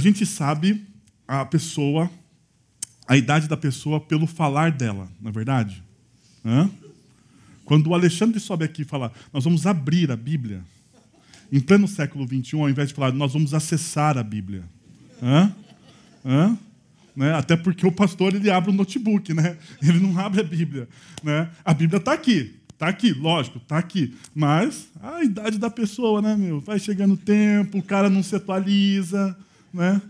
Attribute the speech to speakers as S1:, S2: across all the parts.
S1: A gente sabe a pessoa, a idade da pessoa pelo falar dela, não é verdade? Hã? Quando o Alexandre sobe aqui e fala, nós vamos abrir a Bíblia, em pleno século XXI, ao invés de falar, nós vamos acessar a Bíblia. Hã? Hã? Né? Até porque o pastor ele abre o notebook, né? ele não abre a Bíblia. Né? A Bíblia está aqui, está aqui, lógico, está aqui. Mas a idade da pessoa, né, meu? Vai chegando o tempo, o cara não se atualiza. Né?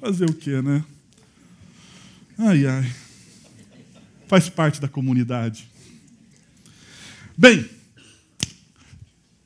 S1: Fazer o quê, né? Ai, ai. Faz parte da comunidade. Bem,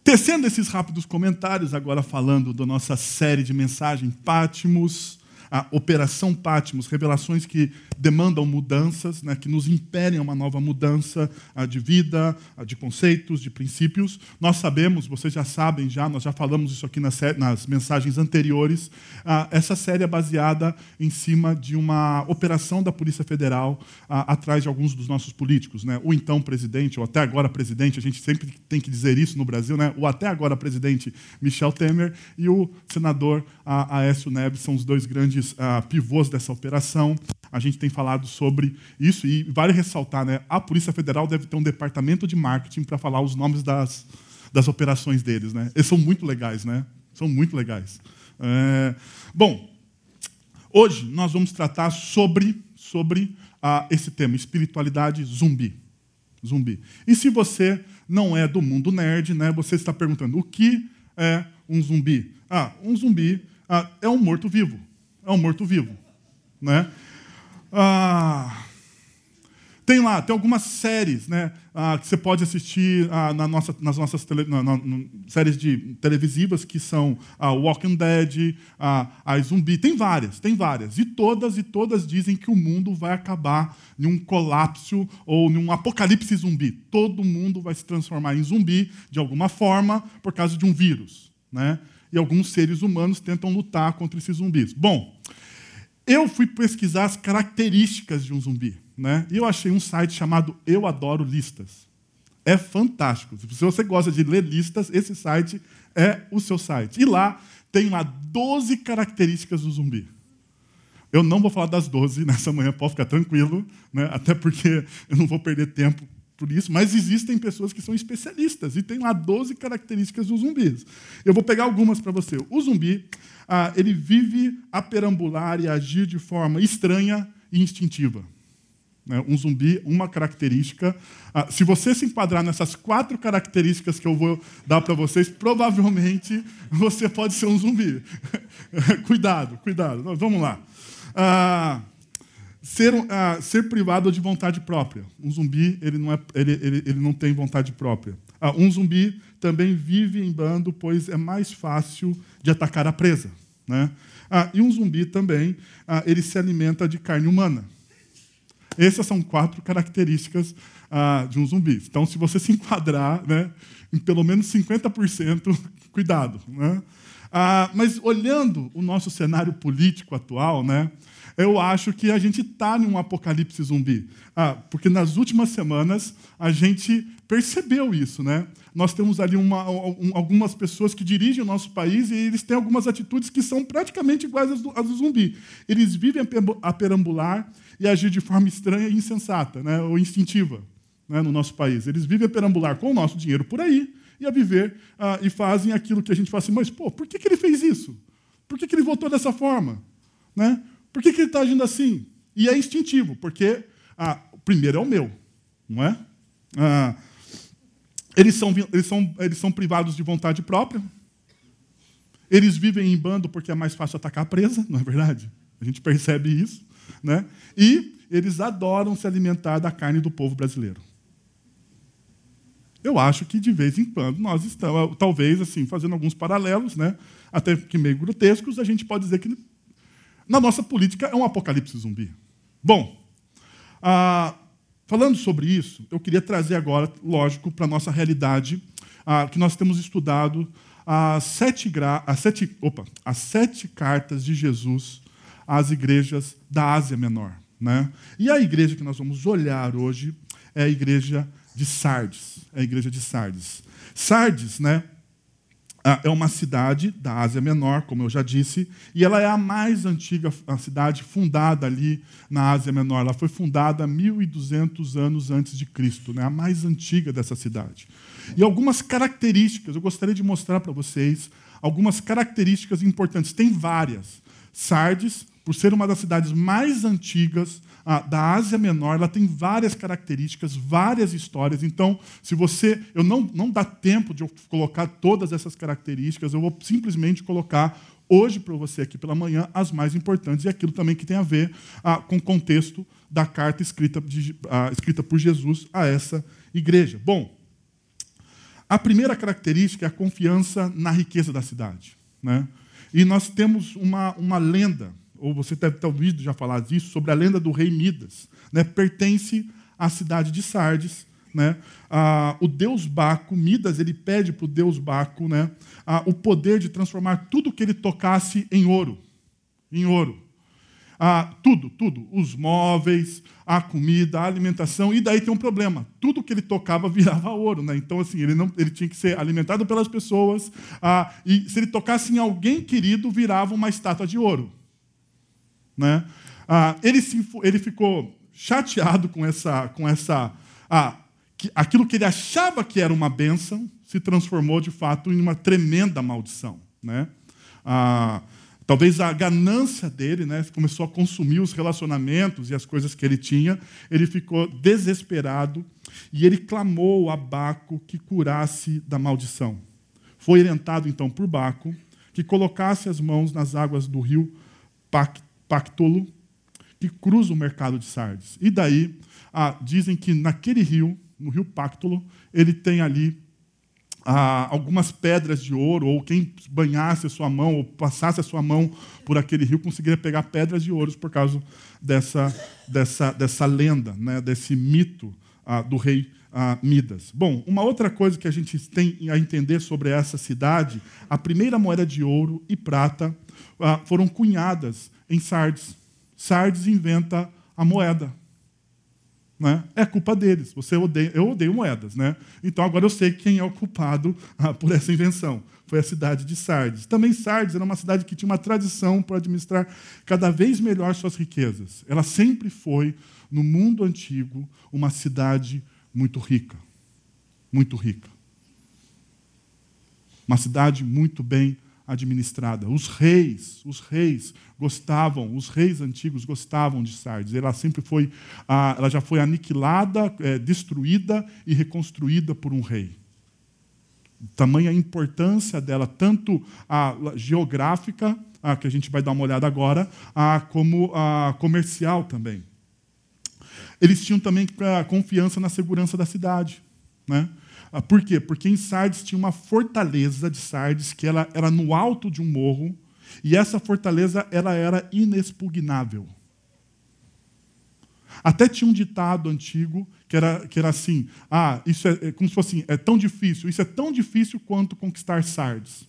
S1: tecendo esses rápidos comentários, agora falando da nossa série de mensagem Pátimos, a Operação Pátimos, revelações que demandam mudanças, né, que nos imperem a uma nova mudança de vida, de conceitos, de princípios. Nós sabemos, vocês já sabem, já nós já falamos isso aqui nas, nas mensagens anteriores. Ah, essa série é baseada em cima de uma operação da Polícia Federal ah, atrás de alguns dos nossos políticos, né? O então presidente, ou até agora presidente, a gente sempre tem que dizer isso no Brasil, né? O até agora presidente Michel Temer e o senador ah, Aécio Neves são os dois grandes pivôs dessa operação. A gente tem falado sobre isso e vale ressaltar, né? A Polícia Federal deve ter um departamento de marketing para falar os nomes das, das operações deles, né? Eles são muito legais, né? São muito legais. É... Bom, hoje nós vamos tratar sobre sobre uh, esse tema, espiritualidade zumbi. Zumbi. E se você não é do mundo nerd, né? Você está perguntando o que é um zumbi? Ah, um zumbi ah, é um morto-vivo é um morto-vivo. Né? Ah, tem lá, tem algumas séries né, ah, que você pode assistir ah, na nossa, nas nossas tele, na, na, séries de televisivas, que são a Walking Dead, a, a Zumbi. Tem várias, tem várias. E todas e todas dizem que o mundo vai acabar em um colapso ou em um apocalipse zumbi. Todo mundo vai se transformar em zumbi de alguma forma por causa de um vírus. Né? e alguns seres humanos tentam lutar contra esses zumbis. Bom, eu fui pesquisar as características de um zumbi, né? E eu achei um site chamado Eu Adoro Listas. É fantástico. Se você gosta de ler listas, esse site é o seu site. E lá tem lá 12 características do zumbi. Eu não vou falar das 12 nessa manhã, pode ficar tranquilo, né? até porque eu não vou perder tempo por isso, mas existem pessoas que são especialistas e tem lá 12 características dos zumbis. Eu vou pegar algumas para você. O zumbi, ah, ele vive a perambular e agir de forma estranha e instintiva. Né? Um zumbi, uma característica. Ah, se você se enquadrar nessas quatro características que eu vou dar para vocês, provavelmente você pode ser um zumbi. cuidado, cuidado. Vamos lá. Ah, Ser, uh, ser privado de vontade própria. Um zumbi ele não, é, ele, ele, ele não tem vontade própria. Uh, um zumbi também vive em bando, pois é mais fácil de atacar a presa. Né? Uh, e um zumbi também ele se alimenta de carne humana. Essas são quatro características de um zumbi. Então, se você se enquadrar né, em pelo menos 50%, cuidado. Né? mas olhando o nosso cenário político atual, né, eu acho que a gente está num apocalipse zumbi. Ah, porque nas últimas semanas a gente percebeu isso. Né? Nós temos ali uma, um, algumas pessoas que dirigem o nosso país e eles têm algumas atitudes que são praticamente iguais às do, às do zumbi. Eles vivem a perambular e agir de forma estranha e insensata, né? ou instintiva, né? no nosso país. Eles vivem a perambular com o nosso dinheiro por aí e a viver ah, e fazem aquilo que a gente fala assim, mas pô, por que, que ele fez isso? Por que, que ele votou dessa forma? Né? Por que, que ele está agindo assim? E é instintivo, porque ah, o primeiro é o meu, não é? Ah, eles, são, eles, são, eles são privados de vontade própria. Eles vivem em bando porque é mais fácil atacar a presa, não é verdade? A gente percebe isso. Né? E eles adoram se alimentar da carne do povo brasileiro. Eu acho que de vez em quando nós estamos, talvez assim, fazendo alguns paralelos, né? até que meio grotescos, a gente pode dizer que na nossa política é um apocalipse zumbi. Bom, ah, falando sobre isso, eu queria trazer agora, lógico, para a nossa realidade, ah, que nós temos estudado as sete, as, sete, opa, as sete cartas de Jesus às igrejas da Ásia Menor. Né? E a igreja que nós vamos olhar hoje é a igreja de Sardes. É a igreja de Sardes. Sardes, né? É uma cidade da Ásia Menor, como eu já disse, e ela é a mais antiga cidade fundada ali na Ásia Menor. Ela foi fundada 1.200 anos antes de Cristo, né? a mais antiga dessa cidade. E algumas características, eu gostaria de mostrar para vocês algumas características importantes. Tem várias. Sardes, por ser uma das cidades mais antigas ah, da Ásia Menor, ela tem várias características, várias histórias. Então, se você. Eu não, não dá tempo de eu colocar todas essas características, eu vou simplesmente colocar hoje para você aqui pela manhã as mais importantes e aquilo também que tem a ver ah, com o contexto da carta escrita, de, ah, escrita por Jesus a essa igreja. Bom, a primeira característica é a confiança na riqueza da cidade. Né? E nós temos uma, uma lenda ou você deve ter ouvido já falar disso, sobre a lenda do rei Midas. Né? Pertence à cidade de Sardes. Né? Ah, o deus Baco, Midas, ele pede para o deus Baco né, ah, o poder de transformar tudo que ele tocasse em ouro. Em ouro. Ah, tudo, tudo. Os móveis, a comida, a alimentação. E daí tem um problema. Tudo que ele tocava virava ouro. Né? Então, assim, ele, não, ele tinha que ser alimentado pelas pessoas. Ah, e se ele tocasse em alguém querido, virava uma estátua de ouro. Né? Ah, ele, se, ele ficou chateado com essa. Com essa ah, que, aquilo que ele achava que era uma bênção se transformou, de fato, em uma tremenda maldição. Né? Ah, talvez a ganância dele né, começou a consumir os relacionamentos e as coisas que ele tinha. Ele ficou desesperado e ele clamou a Baco que curasse da maldição. Foi orientado, então, por Baco que colocasse as mãos nas águas do rio Pact Pactolo, que cruza o mercado de Sardes. E daí, ah, dizem que naquele rio, no rio Pactolo, ele tem ali ah, algumas pedras de ouro, ou quem banhasse a sua mão, ou passasse a sua mão por aquele rio, conseguiria pegar pedras de ouro por causa dessa, dessa, dessa lenda, né, desse mito ah, do rei Midas. Bom, uma outra coisa que a gente tem a entender sobre essa cidade, a primeira moeda de ouro e prata foram cunhadas em Sardes. Sardes inventa a moeda. Né? É culpa deles. Você odeia, eu odeio moedas, né? Então agora eu sei quem é o culpado ah, por essa invenção. Foi a cidade de Sardes. Também Sardes era uma cidade que tinha uma tradição para administrar cada vez melhor suas riquezas. Ela sempre foi, no mundo antigo, uma cidade muito rica. Muito rica. Uma cidade muito bem administrada. Os reis, os reis gostavam, os reis antigos gostavam de Sardes. Ela sempre foi, ela já foi aniquilada, é, destruída e reconstruída por um rei. Tamanha a importância dela, tanto a geográfica, que a gente vai dar uma olhada agora, como a comercial também. Eles tinham também confiança na segurança da cidade. Né? Ah, por quê? Porque em Sardes tinha uma fortaleza de Sardes que ela era no alto de um morro e essa fortaleza ela era inexpugnável. Até tinha um ditado antigo que era, que era assim: ah, isso é, é como se fosse assim, é tão difícil, isso é tão difícil quanto conquistar Sardes.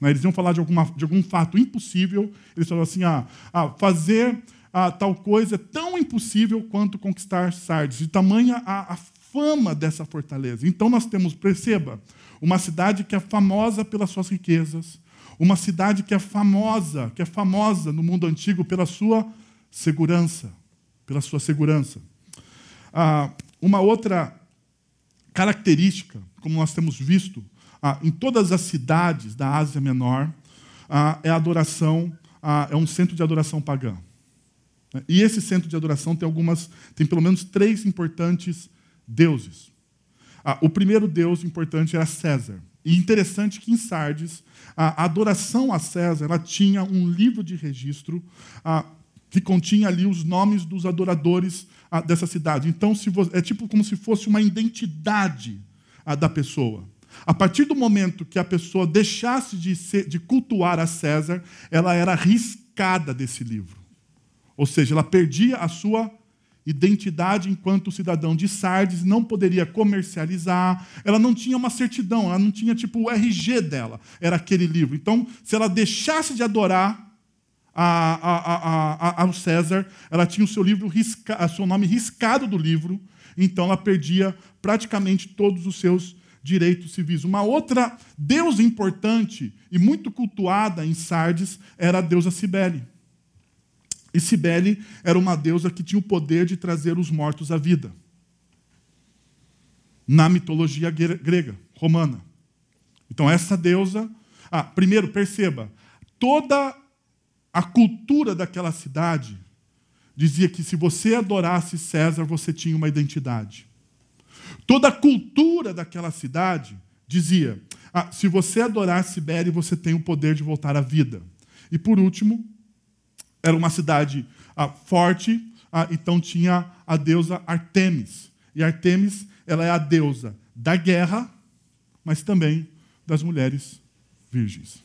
S1: Né? Eles iam falar de, alguma, de algum fato impossível, eles falavam assim: ah, ah fazer ah, tal coisa é tão impossível quanto conquistar Sardes. De tamanha a, a fama dessa fortaleza. Então nós temos, perceba, uma cidade que é famosa pelas suas riquezas, uma cidade que é famosa, que é famosa no mundo antigo pela sua segurança, pela sua segurança. Ah, uma outra característica, como nós temos visto ah, em todas as cidades da Ásia Menor, ah, é a adoração, ah, é um centro de adoração pagã. E esse centro de adoração tem algumas, tem pelo menos três importantes deuses. Ah, o primeiro deus importante era César. E interessante que em Sardes, a adoração a César ela tinha um livro de registro ah, que continha ali os nomes dos adoradores ah, dessa cidade. Então, é tipo como se fosse uma identidade ah, da pessoa. A partir do momento que a pessoa deixasse de, ser, de cultuar a César, ela era riscada desse livro. Ou seja, ela perdia a sua identidade enquanto cidadão de Sardes, não poderia comercializar, ela não tinha uma certidão, ela não tinha tipo o RG dela, era aquele livro. Então, se ela deixasse de adorar a, a, a, ao César, ela tinha o seu livro risca, seu nome riscado do livro, então ela perdia praticamente todos os seus direitos civis. Uma outra deusa importante e muito cultuada em Sardes era a deusa Cibele. E Cibele era uma deusa que tinha o poder de trazer os mortos à vida. Na mitologia grega, romana. Então, essa deusa. Ah, primeiro, perceba, toda a cultura daquela cidade dizia que se você adorasse César, você tinha uma identidade. Toda a cultura daquela cidade dizia: ah, se você adorasse Sibéria, você tem o poder de voltar à vida. E por último, era uma cidade ah, forte, ah, então tinha a deusa Artemis. E Artemis, ela é a deusa da guerra, mas também das mulheres virgens.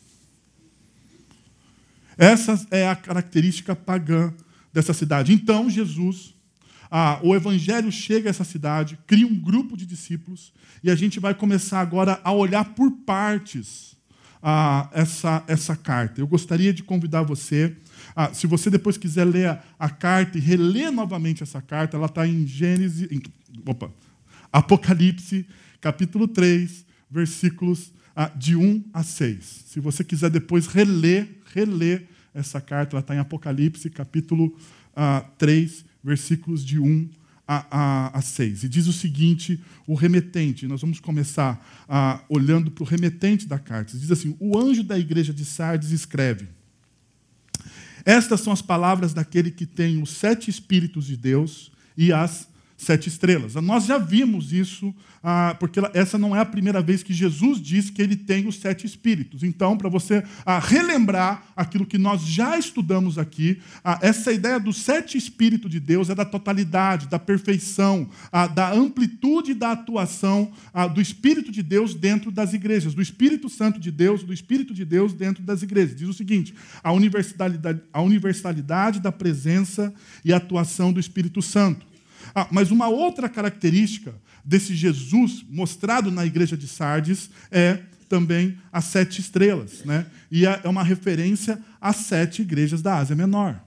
S1: Essa é a característica pagã dessa cidade. Então, Jesus, ah, o evangelho chega a essa cidade, cria um grupo de discípulos, e a gente vai começar agora a olhar por partes ah, essa, essa carta. Eu gostaria de convidar você ah, se você depois quiser ler a, a, carta e reler novamente essa carta, ela está em Gênesis. Em, opa, Apocalipse, capítulo 3, versículos ah, de 1 a 6. Se você quiser depois reler, reler essa carta, ela está em Apocalipse, capítulo ah, 3, versículos de 1 a, a, a 6. E diz o seguinte: o remetente, nós vamos começar ah, olhando para o remetente da carta. Diz assim: o anjo da igreja de Sardes escreve. Estas são as palavras daquele que tem os sete Espíritos de Deus e as sete estrelas. Nós já vimos isso, ah, porque essa não é a primeira vez que Jesus diz que ele tem os sete espíritos. Então, para você ah, relembrar aquilo que nós já estudamos aqui, ah, essa ideia do sete espíritos de Deus é da totalidade, da perfeição, da amplitude da atuação do Espírito de Deus dentro das igrejas, do Espírito Santo de Deus, do Espírito de Deus dentro das igrejas. Diz o seguinte: a universalidade, a universalidade da presença e atuação do Espírito Santo. Ah, mas uma outra característica desse Jesus mostrado na igreja de Sardes é também as sete estrelas. Né? E é, é uma referência às sete igrejas da Ásia Menor.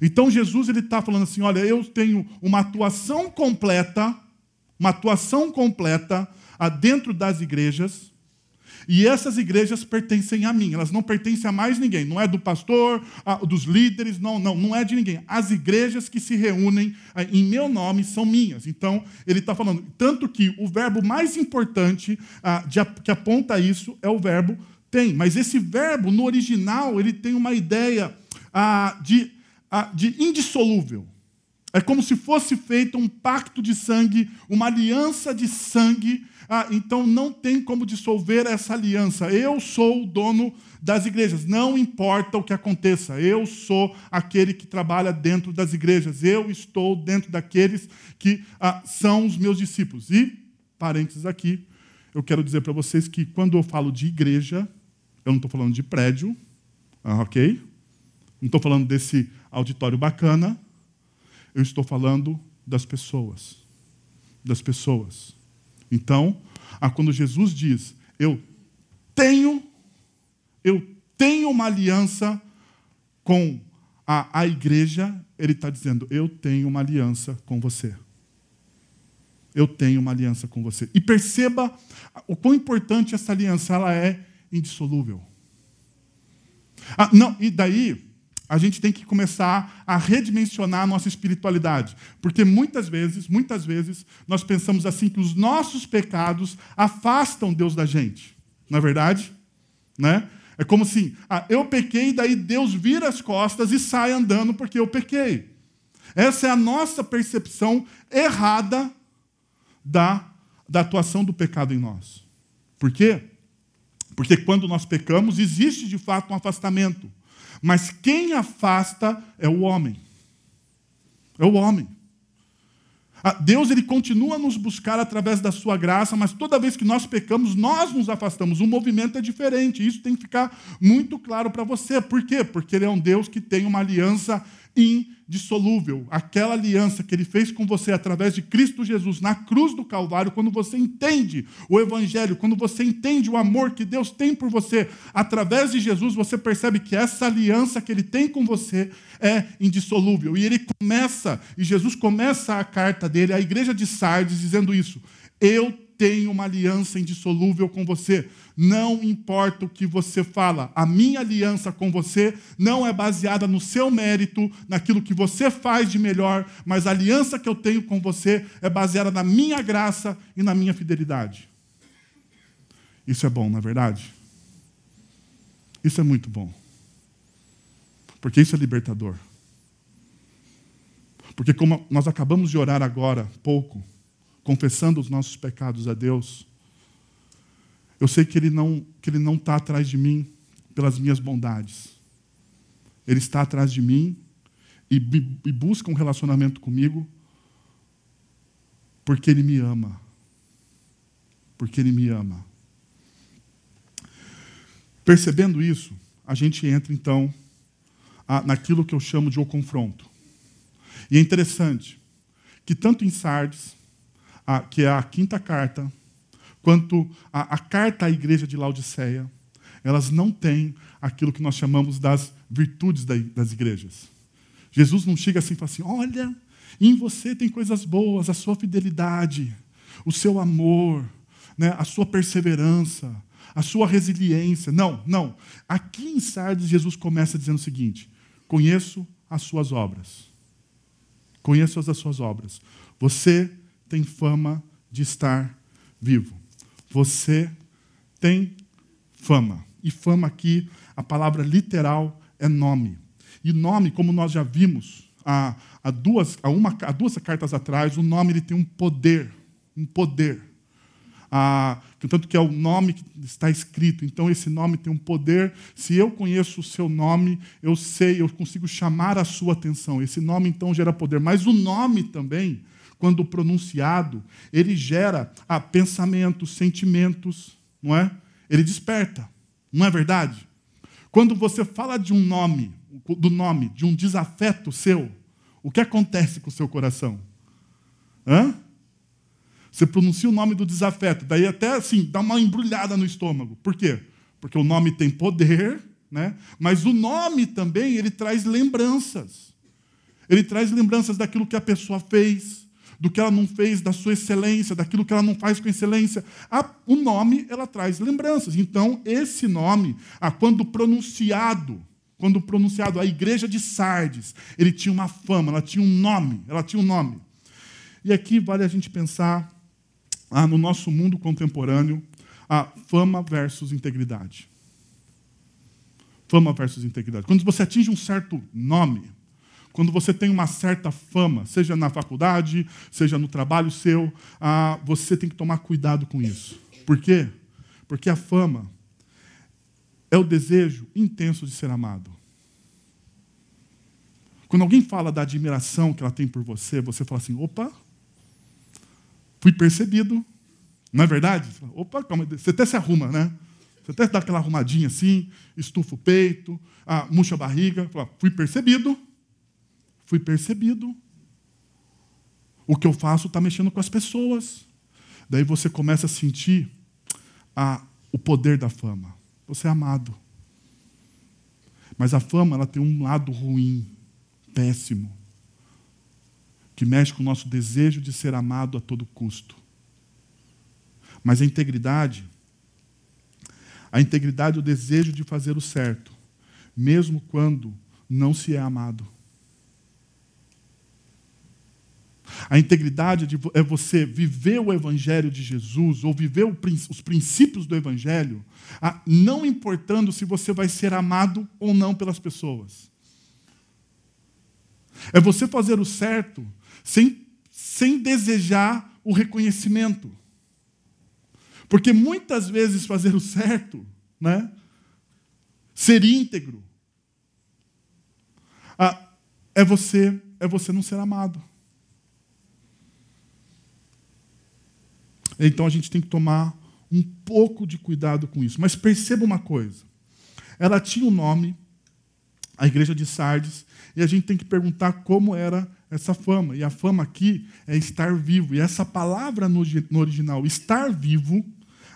S1: Então Jesus ele está falando assim: olha, eu tenho uma atuação completa, uma atuação completa dentro das igrejas, e essas igrejas pertencem a mim, elas não pertencem a mais ninguém. Não é do pastor, dos líderes, não, não, não é de ninguém. As igrejas que se reúnem em meu nome são minhas. Então, ele está falando. Tanto que o verbo mais importante que aponta isso é o verbo tem. Mas esse verbo, no original, ele tem uma ideia de, de indissolúvel. É como se fosse feito um pacto de sangue, uma aliança de sangue ah, então não tem como dissolver essa aliança. Eu sou o dono das igrejas, não importa o que aconteça, eu sou aquele que trabalha dentro das igrejas, eu estou dentro daqueles que ah, são os meus discípulos. E, parênteses aqui, eu quero dizer para vocês que quando eu falo de igreja, eu não estou falando de prédio, ah, ok? Não estou falando desse auditório bacana, eu estou falando das pessoas. Das pessoas. Então, quando Jesus diz, eu tenho, eu tenho uma aliança com a, a igreja, ele está dizendo, eu tenho uma aliança com você. Eu tenho uma aliança com você. E perceba o quão importante essa aliança ela é indissolúvel. Ah, não, e daí, a gente tem que começar a redimensionar a nossa espiritualidade. Porque muitas vezes, muitas vezes, nós pensamos assim que os nossos pecados afastam Deus da gente. Não é verdade? Né? É como assim, ah, eu pequei, daí Deus vira as costas e sai andando porque eu pequei. Essa é a nossa percepção errada da, da atuação do pecado em nós. Por quê? Porque quando nós pecamos, existe de fato um afastamento. Mas quem afasta é o homem. É o homem. Ah, Deus ele continua a nos buscar através da sua graça, mas toda vez que nós pecamos, nós nos afastamos. O movimento é diferente. Isso tem que ficar muito claro para você. Por quê? Porque ele é um Deus que tem uma aliança indissolúvel. Aquela aliança que ele fez com você através de Cristo Jesus na cruz do Calvário, quando você entende o Evangelho, quando você entende o amor que Deus tem por você através de Jesus, você percebe que essa aliança que ele tem com você é indissolúvel. E ele começa, e Jesus começa a carta dele à igreja de Sardes dizendo isso: Eu tenho uma aliança indissolúvel com você. Não importa o que você fala, a minha aliança com você não é baseada no seu mérito, naquilo que você faz de melhor, mas a aliança que eu tenho com você é baseada na minha graça e na minha fidelidade. Isso é bom, não é verdade? Isso é muito bom. Porque isso é libertador. Porque, como nós acabamos de orar agora, pouco, confessando os nossos pecados a Deus, eu sei que Ele não que Ele não está atrás de mim pelas minhas bondades. Ele está atrás de mim e, e busca um relacionamento comigo porque Ele me ama. Porque Ele me ama. Percebendo isso, a gente entra então naquilo que eu chamo de o confronto. E é interessante que tanto em Sardes, a, que é a quinta carta, quanto a, a carta à igreja de Laodiceia, elas não têm aquilo que nós chamamos das virtudes das igrejas. Jesus não chega assim e fala assim: olha, em você tem coisas boas, a sua fidelidade, o seu amor, né, a sua perseverança, a sua resiliência. Não, não. Aqui em Sardes, Jesus começa dizendo o seguinte: conheço as suas obras. Conheço as suas obras. Você tem fama de estar vivo. Você tem fama. E fama aqui, a palavra literal é nome. E nome, como nós já vimos há, há, duas, há, uma, há duas cartas atrás, o nome ele tem um poder. Um poder. Ah, tanto que é o nome que está escrito. Então, esse nome tem um poder. Se eu conheço o seu nome, eu sei, eu consigo chamar a sua atenção. Esse nome, então, gera poder. Mas o nome também, quando pronunciado, ele gera ah, pensamentos, sentimentos, não é? Ele desperta, não é verdade? Quando você fala de um nome, do nome, de um desafeto seu, o que acontece com o seu coração? Hã? Você pronuncia o nome do desafeto, daí até assim, dá uma embrulhada no estômago. Por quê? Porque o nome tem poder, né? mas o nome também ele traz lembranças. Ele traz lembranças daquilo que a pessoa fez, do que ela não fez, da sua excelência, daquilo que ela não faz com excelência. A, o nome, ela traz lembranças. Então, esse nome, ah, quando pronunciado, quando pronunciado, a igreja de Sardes, ele tinha uma fama, ela tinha um nome, ela tinha um nome. E aqui vale a gente pensar ah, no nosso mundo contemporâneo, a fama versus integridade. Fama versus integridade. Quando você atinge um certo nome, quando você tem uma certa fama, seja na faculdade, seja no trabalho seu, ah, você tem que tomar cuidado com isso. Por quê? Porque a fama é o desejo intenso de ser amado. Quando alguém fala da admiração que ela tem por você, você fala assim: opa, fui percebido. Não é verdade? Opa, calma, você até se arruma, né? Você até dá aquela arrumadinha assim, estufa o peito, ah, murcha a barriga, fala, fui percebido. Fui percebido. O que eu faço está mexendo com as pessoas. Daí você começa a sentir a, o poder da fama. Você é amado. Mas a fama ela tem um lado ruim, péssimo que mexe com o nosso desejo de ser amado a todo custo. Mas a integridade, a integridade é o desejo de fazer o certo, mesmo quando não se é amado. A integridade é você viver o Evangelho de Jesus, ou viver os princípios do Evangelho, não importando se você vai ser amado ou não pelas pessoas. É você fazer o certo sem, sem desejar o reconhecimento. Porque muitas vezes fazer o certo, né, ser íntegro, é você é você não ser amado. Então a gente tem que tomar um pouco de cuidado com isso. Mas perceba uma coisa: ela tinha um nome, a igreja de Sardes, e a gente tem que perguntar como era essa fama. E a fama aqui é estar vivo. E essa palavra no, no original, estar vivo,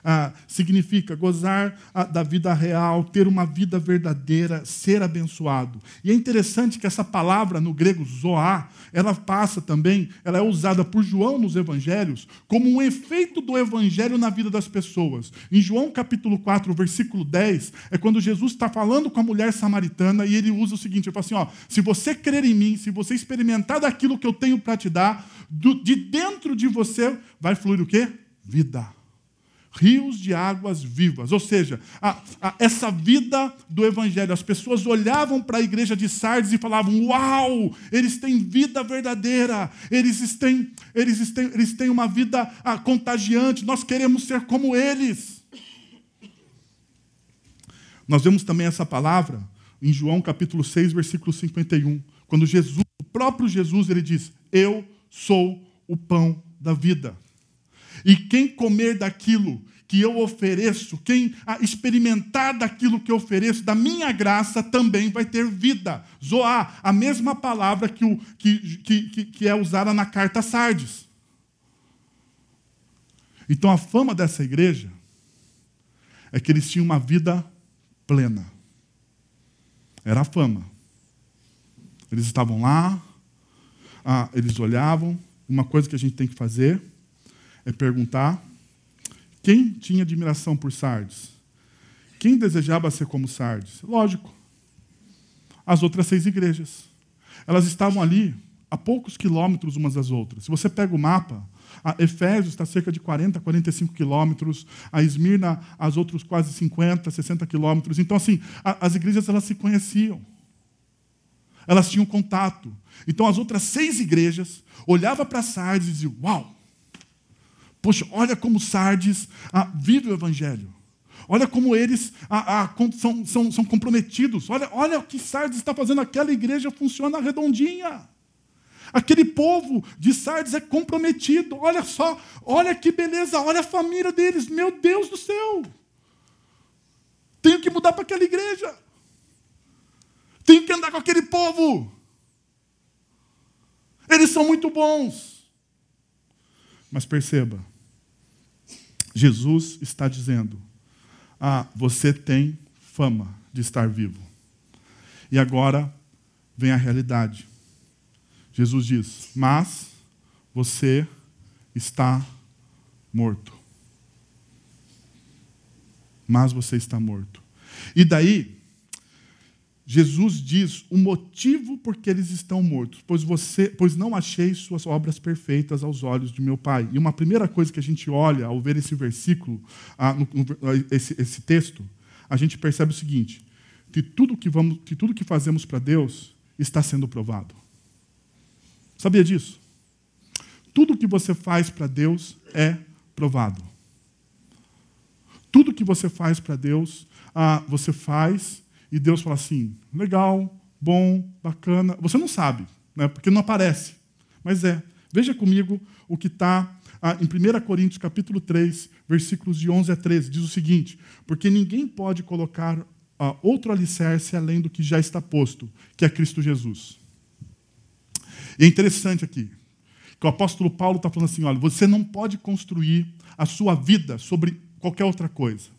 S1: ah, significa gozar ah, da vida real, ter uma vida verdadeira, ser abençoado. E é interessante que essa palavra no grego zoar, ela passa também, ela é usada por João nos evangelhos como um efeito do evangelho na vida das pessoas. Em João capítulo 4, versículo 10, é quando Jesus está falando com a mulher samaritana e ele usa o seguinte, ele fala assim, ó, se você crer em mim, se você experimentar daquilo que eu tenho para te dar, do, de dentro de você vai fluir o quê? Vida rios de águas vivas. Ou seja, a, a, essa vida do Evangelho, as pessoas olhavam para a igreja de Sardes e falavam: Uau, eles têm vida verdadeira, eles têm, eles têm, eles têm uma vida ah, contagiante, nós queremos ser como eles. Nós vemos também essa palavra em João capítulo 6, versículo 51, quando Jesus, o próprio Jesus, ele diz: Eu sou o pão da vida. E quem comer daquilo que eu ofereço, quem experimentar daquilo que eu ofereço, da minha graça, também vai ter vida. Zoar, a mesma palavra que, o, que, que, que é usada na carta Sardes. Então a fama dessa igreja é que eles tinham uma vida plena. Era a fama. Eles estavam lá, ah, eles olhavam. Uma coisa que a gente tem que fazer é perguntar quem tinha admiração por Sardes. Quem desejava ser como Sardes? Lógico, as outras seis igrejas. Elas estavam ali a poucos quilômetros umas das outras. Se você pega o mapa, a Efésios está cerca de 40, 45 quilômetros, a Esmirna, as outras quase 50, 60 quilômetros. Então, assim, a, as igrejas elas se conheciam. Elas tinham contato. Então, as outras seis igrejas olhavam para Sardes e diziam: Uau, Poxa, olha como Sardes ah, vive o Evangelho. Olha como eles ah, ah, são, são, são comprometidos. Olha, olha o que Sardes está fazendo. Aquela igreja funciona redondinha. Aquele povo de Sardes é comprometido. Olha só, olha que beleza, olha a família deles. Meu Deus do céu. Tenho que mudar para aquela igreja. Tenho que andar com aquele povo. Eles são muito bons. Mas perceba, Jesus está dizendo: Ah, você tem fama de estar vivo. E agora vem a realidade. Jesus diz: Mas você está morto. Mas você está morto. E daí, Jesus diz o motivo por que eles estão mortos, pois você, pois não achei suas obras perfeitas aos olhos de meu Pai. E uma primeira coisa que a gente olha ao ver esse versículo, ah, esse texto, a gente percebe o seguinte: que tudo que vamos, que tudo que fazemos para Deus está sendo provado. Sabia disso? Tudo que você faz para Deus é provado. Tudo que você faz para Deus, ah, você faz e Deus fala assim: legal, bom, bacana. Você não sabe, né, porque não aparece. Mas é. Veja comigo o que está ah, em 1 Coríntios capítulo 3, versículos de 11 a 13. Diz o seguinte: Porque ninguém pode colocar ah, outro alicerce além do que já está posto, que é Cristo Jesus. E é interessante aqui, que o apóstolo Paulo está falando assim: olha, você não pode construir a sua vida sobre qualquer outra coisa.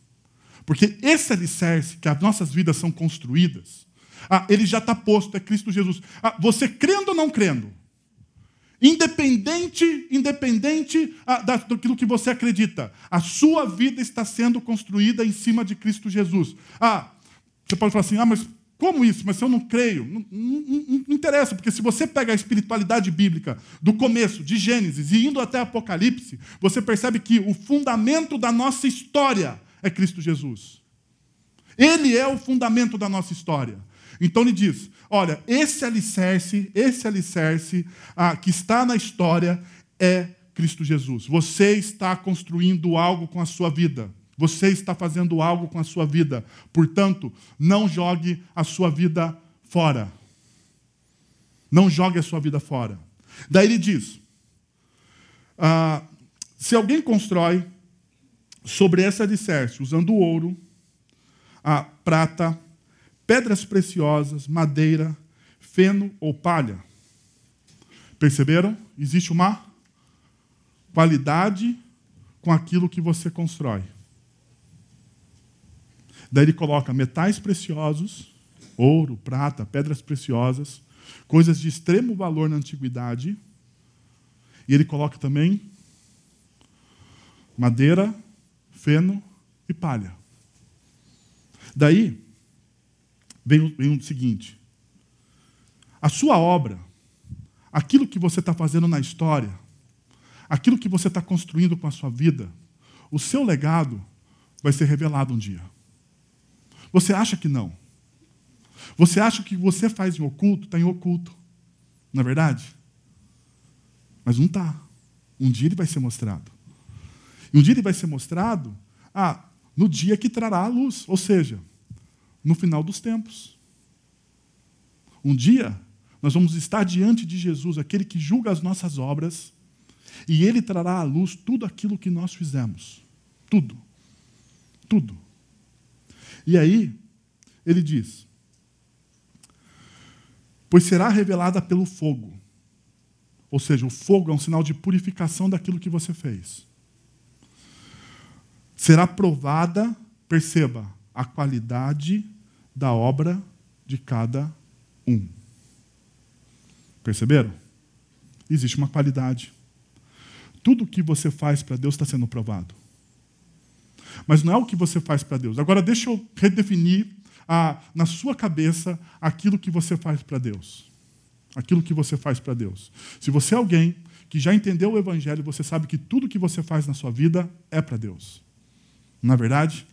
S1: Porque esse alicerce que as nossas vidas são construídas, ah, ele já está posto, é Cristo Jesus. Ah, você crendo ou não crendo, independente, independente ah, daquilo que você acredita, a sua vida está sendo construída em cima de Cristo Jesus. Ah, você pode falar assim, ah, mas como isso? Mas se eu não creio, não, não, não, não, interessa, porque se você pega a espiritualidade bíblica do começo, de Gênesis, e indo até Apocalipse, você percebe que o fundamento da nossa história é Cristo Jesus. Ele é o fundamento da nossa história. Então ele diz: olha, esse alicerce, esse alicerce ah, que está na história é Cristo Jesus. Você está construindo algo com a sua vida. Você está fazendo algo com a sua vida. Portanto, não jogue a sua vida fora. Não jogue a sua vida fora. Daí ele diz: ah, se alguém constrói sobre essa alicerce, usando ouro, a prata, pedras preciosas, madeira, feno ou palha. Perceberam? Existe uma qualidade com aquilo que você constrói. Daí ele coloca metais preciosos, ouro, prata, pedras preciosas, coisas de extremo valor na antiguidade. E ele coloca também madeira, feno e palha. Daí vem o, vem o seguinte: a sua obra, aquilo que você está fazendo na história, aquilo que você está construindo com a sua vida, o seu legado vai ser revelado um dia. Você acha que não? Você acha que você faz em oculto, está em oculto. Não é verdade? Mas não está. Um dia ele vai ser mostrado. E um dia ele vai ser mostrado ah, no dia que trará a luz, ou seja, no final dos tempos. Um dia nós vamos estar diante de Jesus, aquele que julga as nossas obras, e ele trará à luz tudo aquilo que nós fizemos. Tudo. Tudo. E aí, ele diz: Pois será revelada pelo fogo. Ou seja, o fogo é um sinal de purificação daquilo que você fez. Será provada, perceba, a qualidade da obra de cada um. Perceberam? Existe uma qualidade. Tudo que você faz para Deus está sendo provado. Mas não é o que você faz para Deus. Agora, deixa eu redefinir ah, na sua cabeça aquilo que você faz para Deus. Aquilo que você faz para Deus. Se você é alguém que já entendeu o Evangelho, você sabe que tudo que você faz na sua vida é para Deus. Não é verdade?